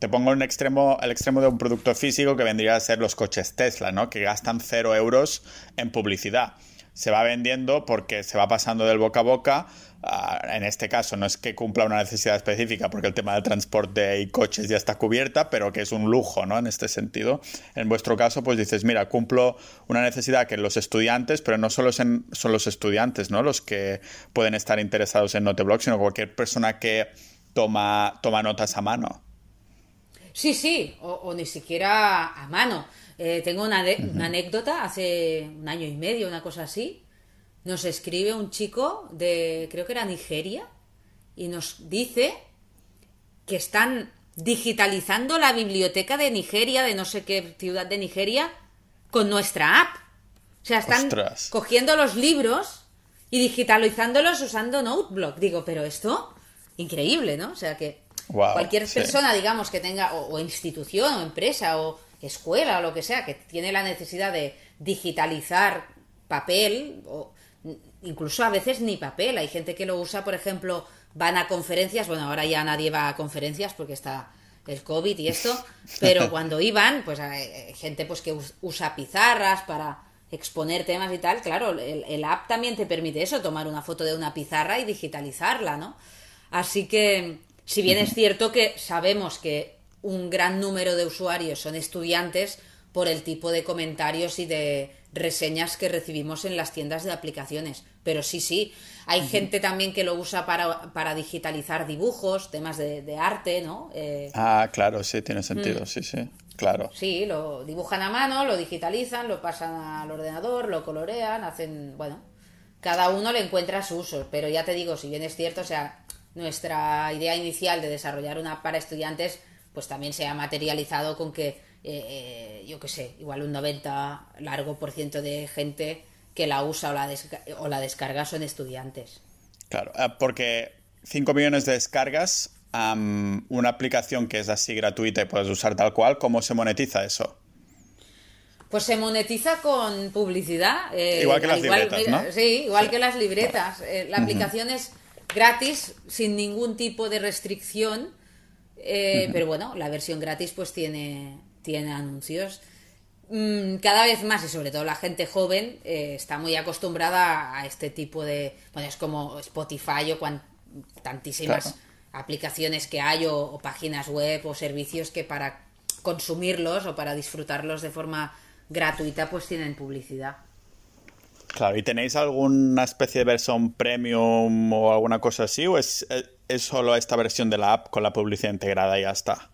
te pongo un extremo, el extremo de un producto físico que vendría a ser los coches Tesla, ¿no? Que gastan cero euros en publicidad. Se va vendiendo porque se va pasando del boca a boca. Ah, en este caso no es que cumpla una necesidad específica porque el tema del transporte y coches ya está cubierta, pero que es un lujo, ¿no? En este sentido. En vuestro caso, pues dices, mira, cumplo una necesidad que los estudiantes, pero no solo son los estudiantes, ¿no? Los que pueden estar interesados en Noteblog, sino cualquier persona que toma, toma notas a mano. Sí, sí, o, ni siquiera a mano. Eh, tengo una, anécdota, hace un año y medio, una cosa así, nos escribe un chico de, creo que era Nigeria, y nos dice que están digitalizando la biblioteca de Nigeria, de no sé qué ciudad de Nigeria, con nuestra app. O sea, están cogiendo los libros y digitalizándolos usando Noteblock. Digo, pero esto, increíble, ¿no? O sea que Cualquier persona, digamos, que tenga, o, institución, o empresa, o escuela, o lo que sea, que tiene la necesidad de digitalizar papel, o incluso a veces ni papel. Hay gente que lo usa, por ejemplo, van a conferencias, bueno, ahora ya nadie va a conferencias porque está el COVID y esto, pero cuando iban, pues hay gente pues que usa pizarras para exponer temas y tal, claro, el, el, app también te permite eso, tomar una foto de una pizarra y digitalizarla, ¿no? Así que si bien es cierto que sabemos que un gran número de usuarios son estudiantes por el tipo de comentarios y de reseñas que recibimos en las tiendas de aplicaciones. Pero sí, sí, hay gente también que lo usa para, digitalizar dibujos, temas de, arte, ¿no? Eh, ah, claro, sí, tiene sentido, mm. sí, sí, claro. Sí, lo dibujan a mano, lo digitalizan, lo pasan al ordenador, lo colorean, hacen, bueno, cada uno le encuentra su uso, pero ya te digo, si bien es cierto, o sea, nuestra idea inicial de desarrollar una para estudiantes, pues también se ha materializado con que, eh, eh, yo qué sé, igual un 90 largo por ciento de gente que la usa o la, o la descarga son estudiantes. Claro, ah, porque 5 millones de descargas, una aplicación que es así gratuita y puedes usar tal cual, ¿cómo se monetiza eso? Pues se monetiza con publicidad. Eh, igual que las libretas, ¿no? Sí, igual que las libretas. la aplicación es gratis, sin ningún tipo de restricción. Eh, pero bueno, la versión gratis pues tiene, tiene anuncios. Mm, cada vez más, y sobre todo la gente joven, eh, está muy acostumbrada a este tipo de... Bueno, es como Spotify o tantísimas aplicaciones que hay o páginas web o servicios que para consumirlos o para disfrutarlos de forma gratuita pues tienen publicidad. Claro, ¿y tenéis alguna especie de versión premium o alguna cosa así? ¿O es, es solo esta versión de la app con la publicidad integrada y ya está?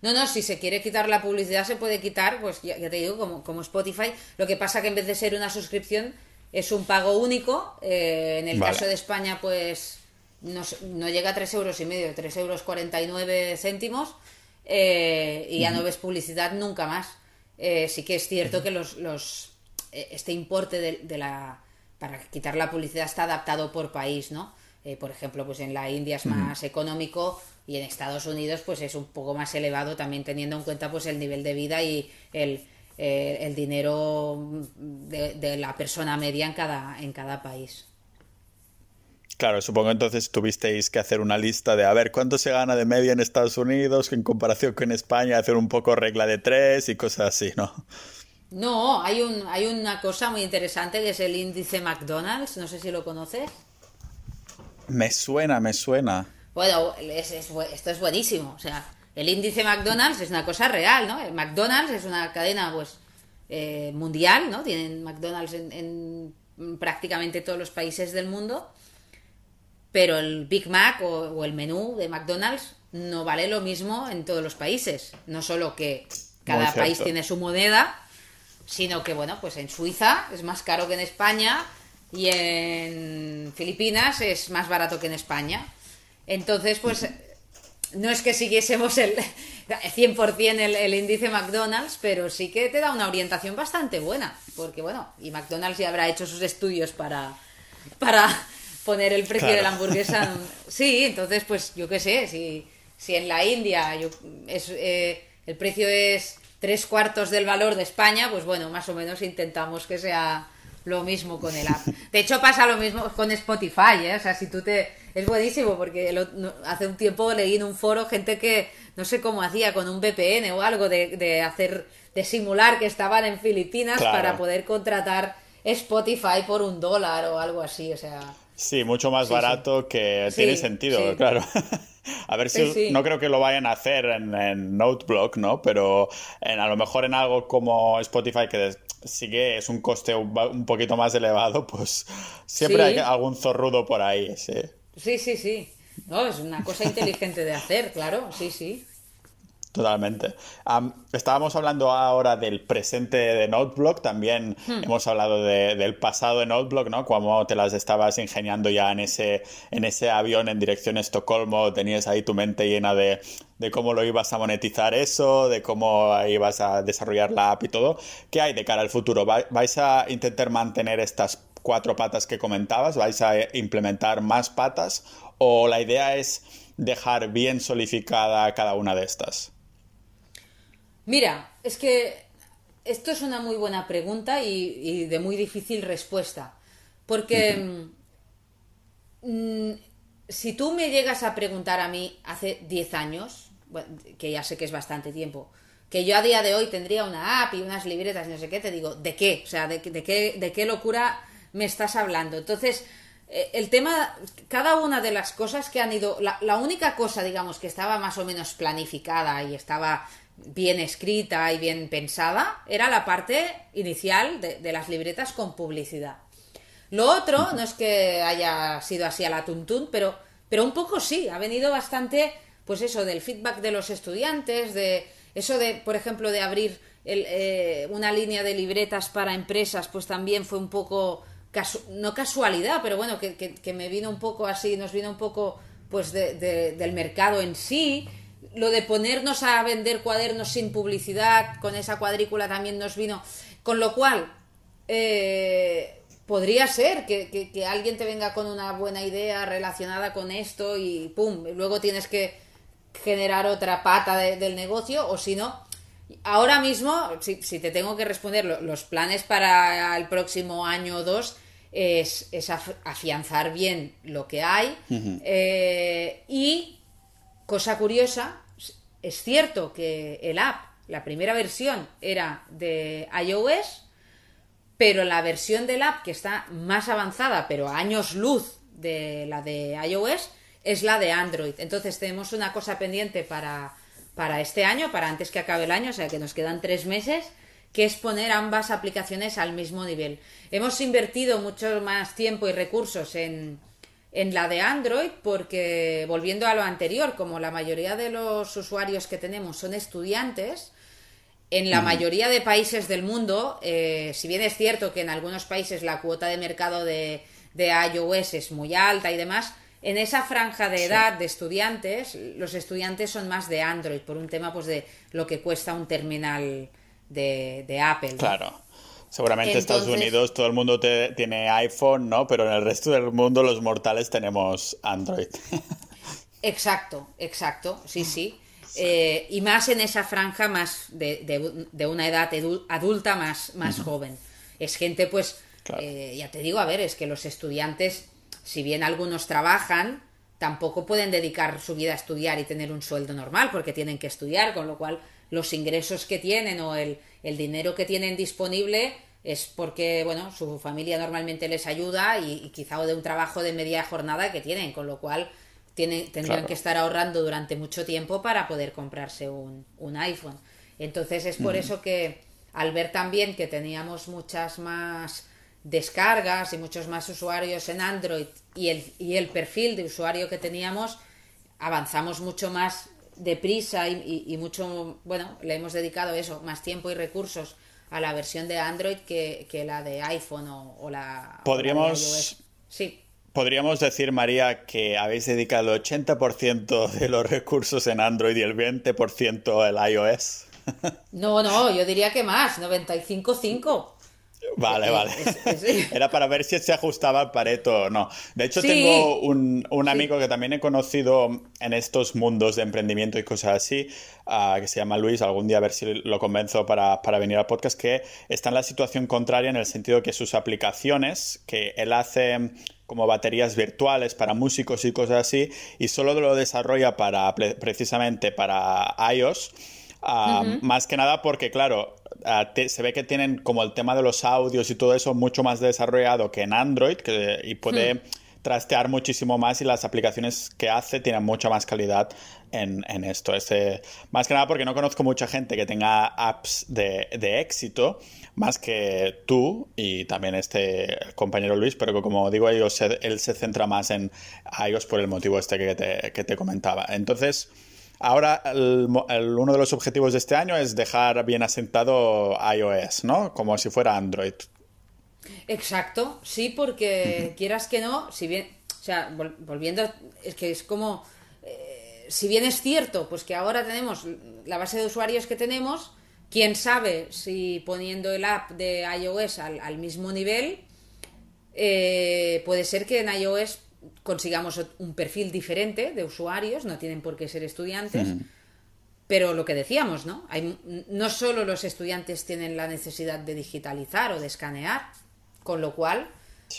No, no, si se quiere quitar la publicidad se puede quitar, pues ya, te digo, como, como, Spotify. Lo que pasa que en vez de ser una suscripción es un pago único. Eh, en el caso de España, pues no, no, llega a 3 euros y medio, 3 euros 49 céntimos. Eh, y ya no ves publicidad nunca más. eh, sí que es cierto que los, los este importe de, la para quitar la publicidad está adaptado por país, ¿no? Eh, por ejemplo, pues en la India es más económico y en Estados Unidos pues es un poco más elevado también teniendo en cuenta pues el nivel de vida y el, el dinero de, de, la persona media en cada, en cada país. Claro, supongo entonces tuvisteis que hacer una lista de a ver cuánto se gana de media en Estados Unidos en comparación con España, hacer un poco regla de tres y cosas así, ¿no? No, hay, un, hay una cosa muy interesante que es el índice McDonald's, no sé si lo conoces. Me suena, me suena. Bueno, esto es buenísimo, o sea, el índice McDonald's es una cosa real, ¿no? El McDonald's es una cadena, pues, eh, mundial, ¿no? Tienen McDonald's en prácticamente todos los países del mundo pero el Big Mac o, el menú de McDonald's no vale lo mismo en todos los países. No solo que cada país tiene su moneda, sino que, bueno, pues en Suiza es más caro que en España y en Filipinas es más barato que en España. Entonces, pues no es que siguiésemos el 100% el, el índice McDonald's, pero sí que te da una orientación bastante buena, porque bueno, y McDonald's ya habrá hecho sus estudios para, para poner el precio de la hamburguesa. Sí, entonces, pues yo qué sé, si, si en la India es, eh, el precio es tres cuartos del valor de España, pues bueno, más o menos intentamos que sea lo mismo con el app. De hecho, pasa lo mismo con Spotify, ¿eh? O sea, si tú te... Es buenísimo porque hace un tiempo leí en un foro gente que no sé cómo hacía con un VPN o algo de, de hacer, de simular que estaban en Filipinas para poder contratar Spotify por un dólar o algo así, o sea... Sí, mucho más barato que tiene sentido, claro. A ver si no creo que lo vayan a hacer en, Noteblock, ¿no? Pero en, a lo mejor en algo como Spotify que sí que es un coste un, poquito más elevado, pues siempre hay algún zorrudo por ahí, sí. Sí, sí, sí. No, es una cosa inteligente de hacer, claro, sí, sí. Totalmente. estábamos hablando ahora del presente de Noteblock, también hmm. hemos hablado del pasado de Noteblock, ¿no? Cómo te las estabas ingeniando ya en ese, en ese avión en dirección a Estocolmo, tenías ahí tu mente llena de, de cómo lo ibas a monetizar eso, de cómo ibas a desarrollar la app y todo. ¿Qué hay de cara al futuro? ¿Vais a intentar mantener estas cuatro patas que comentabas? ¿Vais a implementar más patas? ¿O la idea es dejar bien solidificada cada una de estas? Mira, es que esto es una muy buena pregunta y, de muy difícil respuesta. Porque mm, si tú me llegas a preguntar a mí hace 10 años, que ya sé que es bastante tiempo, que yo a día de hoy tendría una app y unas libretas no sé qué, te digo, ¿de qué? O sea, ¿de, qué, de qué locura me estás hablando? Entonces, eh, el tema, cada una de las cosas que han ido, la, única cosa, digamos, que estaba más o menos planificada y estaba bien escrita y bien pensada era la parte inicial de, las libretas con publicidad. Lo otro no es que haya sido así a la tuntún, pero, pero un poco sí, ha venido bastante, pues eso, del feedback de los estudiantes, de eso de, por ejemplo, de abrir eh, una línea de libretas para empresas, pues también fue un poco, no casualidad, pero bueno, que, me vino un poco así, nos vino un poco pues del mercado en sí lo de ponernos a vender cuadernos sin publicidad, con esa cuadrícula también nos vino. Con lo cual, eh, podría ser que, alguien te venga con una buena idea relacionada con esto y pum, luego tienes que generar otra pata del negocio, o si no, ahora mismo, si, te tengo que responder, los planes para el próximo año o dos es, afianzar bien lo que hay eh, y, cosa curiosa, es cierto que el app, la primera versión era de iOS, pero la versión del app que está más avanzada, pero a años luz de la de iOS, es la de Android. Entonces tenemos una cosa pendiente para, para este año, para antes que acabe el año, o sea que nos quedan tres meses, que es poner ambas aplicaciones al mismo nivel. Hemos invertido mucho más tiempo y recursos en, en la de Android porque, volviendo a lo anterior, como la mayoría de los usuarios que tenemos son estudiantes, en la mayoría de países del mundo, eh, si bien es cierto que en algunos países la cuota de mercado de, de iOS es muy alta y demás, en esa franja de edad de estudiantes, los estudiantes son más de Android por un tema pues de lo que cuesta un terminal de, Apple. Claro. Seguramente en Estados Unidos todo el mundo tiene iPhone, ¿no? Pero en el resto del mundo los mortales tenemos Android. exacto, exacto, sí, sí. Eh, y más en esa franja más de, una edad adulta más, más joven. Es gente, pues, eh, ya te digo, a ver, es que los estudiantes, si bien algunos trabajan, tampoco pueden dedicar su vida a estudiar y tener un sueldo normal porque tienen que estudiar, con lo cual los ingresos que tienen o el, el dinero que tienen disponible es porque, bueno, su familia normalmente les ayuda y, quizá o de un trabajo de media jornada que tienen, con lo cual tienen, tendrían que estar ahorrando durante mucho tiempo para poder comprarse un, un iPhone. Entonces es por eso que al ver también que teníamos muchas más descargas y muchos más usuarios en Android y el, y el perfil de usuario que teníamos, avanzamos mucho más deprisa y, y, mucho, bueno, le hemos dedicado eso, más tiempo y recursos a la versión de Android que, la de iPhone o, la... Podríamos... sí. Podríamos decir, María, que habéis dedicado el 80% de los recursos en Android y el 20% al iOS. No, no, yo diría que más, 95-5. Vale, vale. Era para ver si se ajustaba al Pareto o no. De hecho, tengo un, amigo que también he conocido en estos mundos de emprendimiento y cosas así, ah, que se llama Luis, algún día a ver si lo convenzo para, venir al podcast, que está en la situación contraria en el sentido que sus aplicaciones, que él hace como baterías virtuales para músicos y cosas así, y solo lo desarrolla para precisamente para iOS. Ah, más que nada porque, claro, Ah, se ve que tienen como el tema de los audios y todo eso mucho más desarrollado que en Android que, y puede hmm. trastear muchísimo más y las aplicaciones que hace tienen mucha más calidad en, esto. Este, más que nada porque no conozco mucha gente que tenga apps de, éxito más que tú y también este compañero Luis, pero que como digo, él se centra más en iOS por el motivo este que te, que te comentaba. Entonces... Ahora, uno de los objetivos de este año es dejar bien asentado iOS, ¿no? Como si fuera Android. Exacto, sí, porque quieras que no, si bien, o sea, volviendo, es que es como, eh, si bien es cierto, pues que ahora tenemos la base de usuarios que tenemos, quién sabe si poniendo el app de iOS al, mismo nivel, eh, puede ser que en iOS consigamos un perfil diferente de usuarios, no tienen por qué ser estudiantes, pero lo que decíamos, ¿no? Hay, no solo los estudiantes tienen la necesidad de digitalizar o de escanear, con lo cual,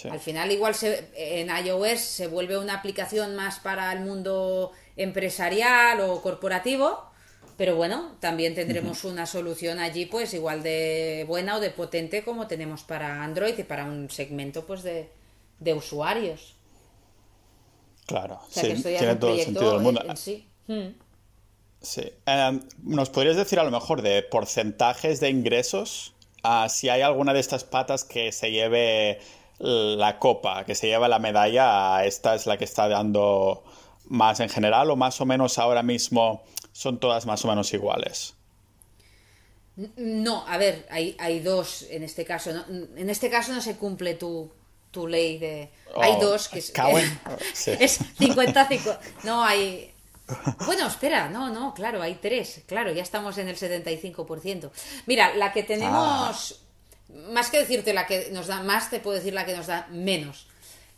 al final igual se, en iOS se vuelve una aplicación más para el mundo empresarial o corporativo, pero bueno, también tendremos una solución allí pues igual de buena o de potente como tenemos para Android y para un segmento pues de, de usuarios. Claro, sí, tiene todo el sentido del mundo. sí. Hmm. Em, ¿Nos podrías decir a lo mejor de porcentajes de ingresos? Ah, si hay alguna de estas patas que se lleve la copa, que se lleva la medalla, esta es la que está dando más en general o más o menos ahora mismo son todas más o menos iguales. No, a ver, hay, hay dos en este caso. En este caso no se cumple tu, tu ley de... hay oh, dos que es... es 50 No, hay... Bueno, espera, no, no, claro, hay tres. Claro, ya estamos en el 75%. Mira, la que tenemos... Más que decirte la que nos da más, te puedo decir la que nos da menos.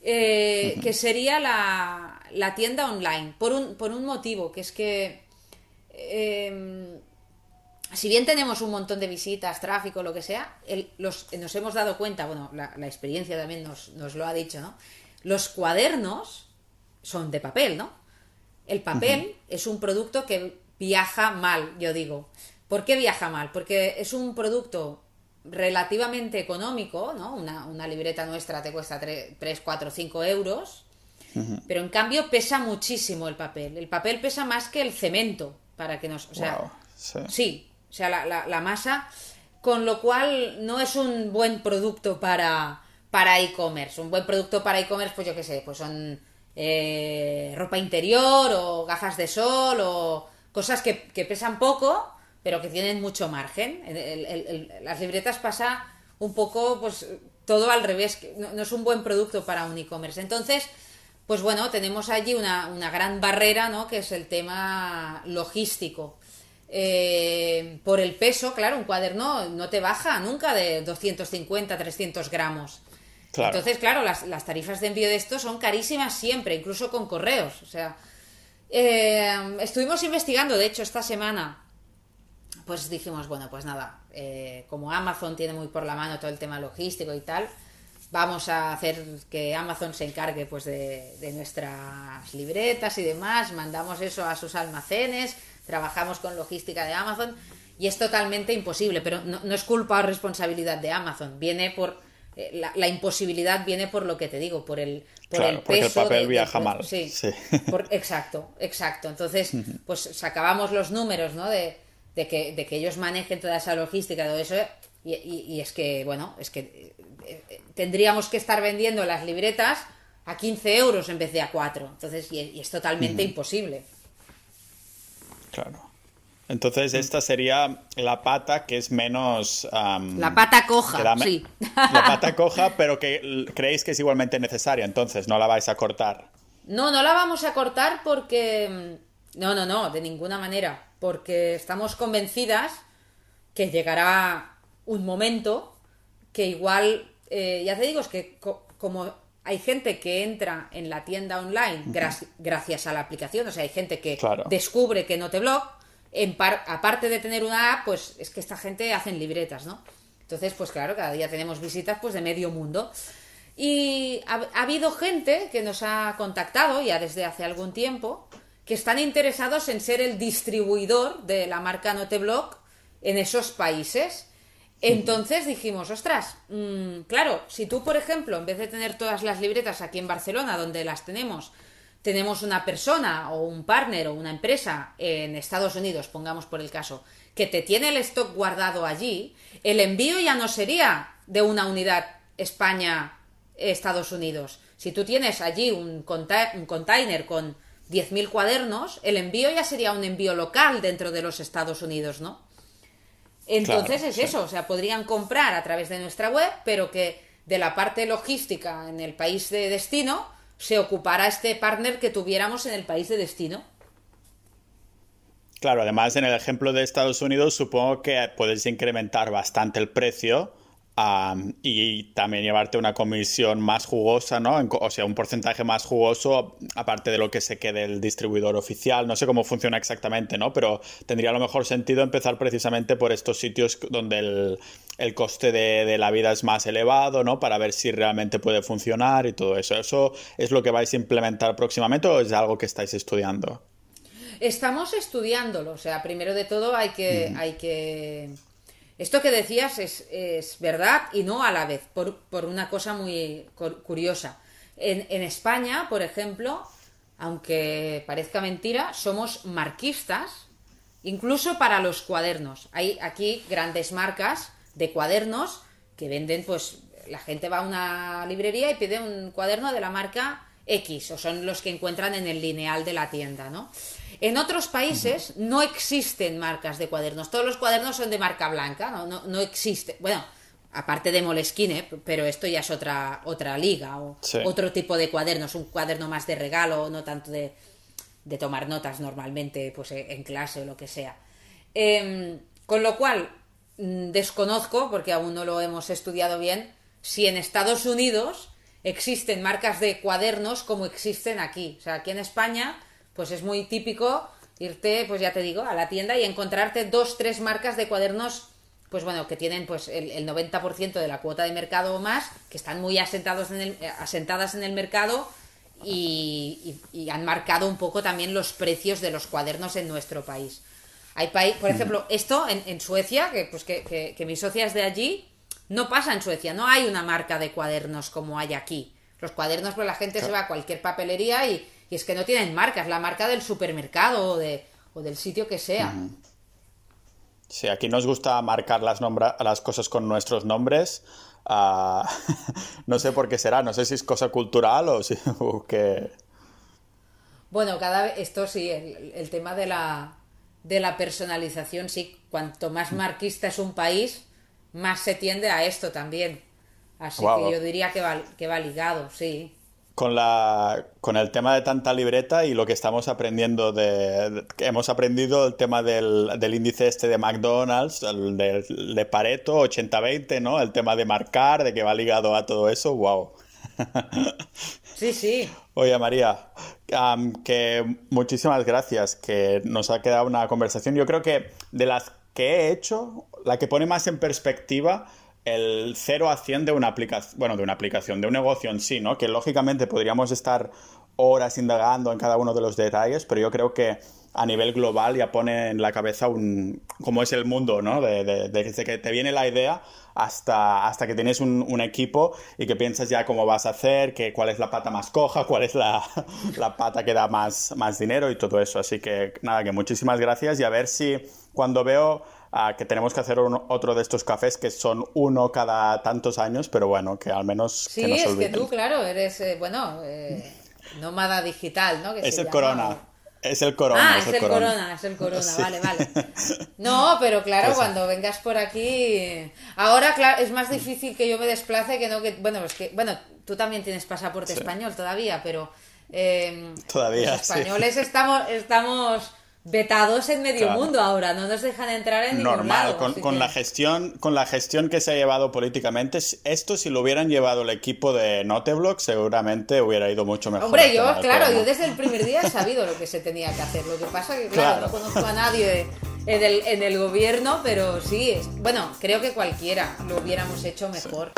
Eh, que sería la, la, tienda online. Por un, por un motivo, que es que... Eh, si bien tenemos un montón de visitas, tráfico, lo que sea, los, nos hemos dado cuenta, bueno, la, experiencia también nos, lo ha dicho, ¿no? Los cuadernos son de papel, ¿no? El papel es un producto que viaja mal, yo digo. ¿Por qué viaja mal? Porque es un producto relativamente económico, ¿no? Una, libreta nuestra te cuesta 3, 4, 5 euros, pero en cambio pesa muchísimo el papel. El papel pesa más que el cemento, para que nos... O sea, sí o sea, la, masa, con lo cual no es un buen producto para para e-commerce. Un buen producto para e-commerce, pues yo qué sé, pues son eh, ropa interior o gafas de sol o cosas que, pesan poco, pero que tienen mucho margen. las libretas pasa un poco, pues todo al revés, no, es un buen producto para un e-commerce. Entonces, pues bueno, tenemos allí una, una gran barrera, ¿no? Que es el tema logístico. Eh, por el peso, claro, un cuaderno no te baja nunca de 250, 300 gramos. Entonces, claro, las, las, tarifas de envío de esto son carísimas siempre, incluso con correos. O sea, eh, estuvimos investigando, de hecho, esta semana, pues dijimos, bueno, pues nada, eh, como Amazon tiene muy por la mano todo el tema logístico y tal, vamos a hacer que Amazon se encargue pues de, de nuestras libretas y demás, mandamos eso a sus almacenes, trabajamos con logística de Amazon y es totalmente imposible, pero no, no es culpa o responsabilidad de Amazon, viene por eh, la, imposibilidad viene por lo que te digo, por el, por el peso. Porque el papel viaja mal. Sí, exacto, exacto. Entonces, pues sacábamos los números, ¿no? De, de, que, de que ellos manejen toda esa logística, todo eso. Y, y, es que, bueno, es que eh, eh, tendríamos que estar vendiendo las libretas a 15 euros en vez de a 4. Entonces, y, es totalmente imposible. Claro. Entonces esta sería la pata que es menos... la pata coja, sí. La pata coja, pero que creéis que es igualmente necesaria, entonces no la vais a cortar. No, no la vamos a cortar porque... Mm, no, no, no, de ninguna manera. Porque estamos convencidas que llegará un momento que igual... Eh, ya te digo, es que como hay gente que entra en la tienda online gracias a la aplicación, o sea, hay gente que descubre que no te blog aparte de tener una app, pues es que esta gente hacen libretas, ¿no? Entonces, pues claro, cada día tenemos visitas pues de medio mundo. Y ha, habido gente que nos ha contactado ya desde hace algún tiempo que están interesados en ser el distribuidor de la marca Noteblock en esos países. Entonces dijimos, ostras, mm, claro, si tú, por ejemplo, en vez de tener todas las libretas aquí en Barcelona, donde las tenemos, tenemos una persona o un partner o una empresa en Estados Unidos, pongamos por el caso, que te tiene el stock guardado allí, el envío ya no sería de una unidad España-Estados Unidos. Si tú tienes allí un, container con 10.000 cuadernos, el envío ya sería un envío local dentro de los Estados Unidos, ¿no? Entonces es eso, o sea, podrían comprar a través de nuestra web, pero que de la parte logística en el país de destino se ocupará este partner que tuviéramos en el país de destino. Claro, además en el ejemplo de Estados Unidos supongo que puedes incrementar bastante el precio y también llevarte una comisión más jugosa, ¿no? O sea, un porcentaje más jugoso aparte de lo que se quede el distribuidor oficial. No sé cómo funciona exactamente, ¿no? Pero tendría a lo mejor sentido empezar precisamente por estos sitios donde el, el coste de, la vida es más elevado, ¿no? Para ver si realmente puede funcionar y todo eso. ¿Eso es lo que vais a implementar próximamente o es algo que estáis estudiando? Estamos estudiándolo, o sea, primero de todo hay que, hay que... Esto que decías es, es, verdad y no a la vez, por, por una cosa muy curiosa. En, en, España, por ejemplo, aunque parezca mentira, somos marquistas, incluso para los cuadernos. Hay aquí grandes marcas de cuadernos que venden, pues la gente va a una librería y pide un cuaderno de la marca X, o son los que encuentran en el lineal de la tienda, ¿no? En otros países no existen marcas de cuadernos, todos los cuadernos son de marca blanca, no, no, no existe, bueno, aparte de Moleskine, pero esto ya es otra, otra liga, o otro tipo de cuadernos, un cuaderno más de regalo, no tanto de, de tomar notas normalmente pues en clase o lo que sea. Em, con lo cual, Mm, desconozco, porque aún no lo hemos estudiado bien, si en Estados Unidos existen marcas de cuadernos como existen aquí. O sea, aquí en España, pues es muy típico irte, pues ya te digo, a la tienda y encontrarte dos, tres marcas de cuadernos, pues bueno, que tienen pues el, 90% de la cuota de mercado o más, que están muy asentados en el, asentadas en el mercado y han marcado un poco también los precios de los cuadernos en nuestro país. Hay país, por ejemplo, esto en, Suecia, que, pues que, que, mi socia es de allí, no pasa en Suecia, no hay una marca de cuadernos como hay aquí. Los cuadernos, pues la gente se va a cualquier papelería y, es que no tienen marcas, la marca del supermercado o, de, o del sitio que sea. Sí, aquí nos gusta marcar las, las cosas con nuestros nombres. Ah, no sé por qué será, no sé si es cosa cultural o, si, que... Bueno, cada vez, esto sí, el tema de la, de la personalización, sí, cuanto más marquista es un país, más se tiende a esto también. Así que yo diría que va, que va ligado, sí. con, la, con el tema de tanta libreta y lo que estamos aprendiendo de, hemos aprendido el tema del, del índice este de McDonald's, el de, de Pareto 80-20, ¿no? El tema de marcar, de que va ligado a todo eso, wow. Sí, sí. Oye, María, que muchísimas gracias, que nos ha quedado una conversación. Yo creo que de las que he hecho, la que pone más en perspectiva el 0 a 100 de una aplicación, bueno, de una aplicación, de un negocio en sí, ¿no? Que lógicamente podríamos estar horas indagando en cada uno de los detalles, pero yo creo que a nivel global ya pone en la cabeza un cómo es el mundo, ¿no? De, desde que te viene la idea hasta, hasta que tienes un, equipo y que piensas ya cómo vas a hacer, que cuál es la pata más coja, cuál es la, la pata que da más, más dinero y todo eso. Así que nada, que muchísimas gracias y a ver si cuando veo que tenemos que hacer otro de estos cafés que son uno cada tantos años, pero bueno, que al menos... Sí, es que tú, claro, eres, eh, bueno, eh, nómada digital, ¿no? es el corona. Es el corona. Ah, es, el corona. es el corona, vale, vale. No, pero claro, pues cuando vengas por aquí. Ahora, claro, es más difícil que yo me desplace que no que. Bueno, es que. Bueno, tú también tienes pasaporte español todavía, pero. Eh, todavía. Los españoles estamos, estamos vetados en medio mundo ahora, no nos dejan entrar en ningún Normal, lado, con, con la gestión, con la gestión que se ha llevado políticamente, esto si lo hubieran llevado el equipo de Noteblock, seguramente hubiera ido mucho mejor. Hombre, yo, claro, yo desde el primer día he sabido lo que se tenía que hacer. Lo que pasa que, claro, no conozco a nadie en el, en el gobierno, pero sí, bueno, creo que cualquiera lo hubiéramos hecho mejor.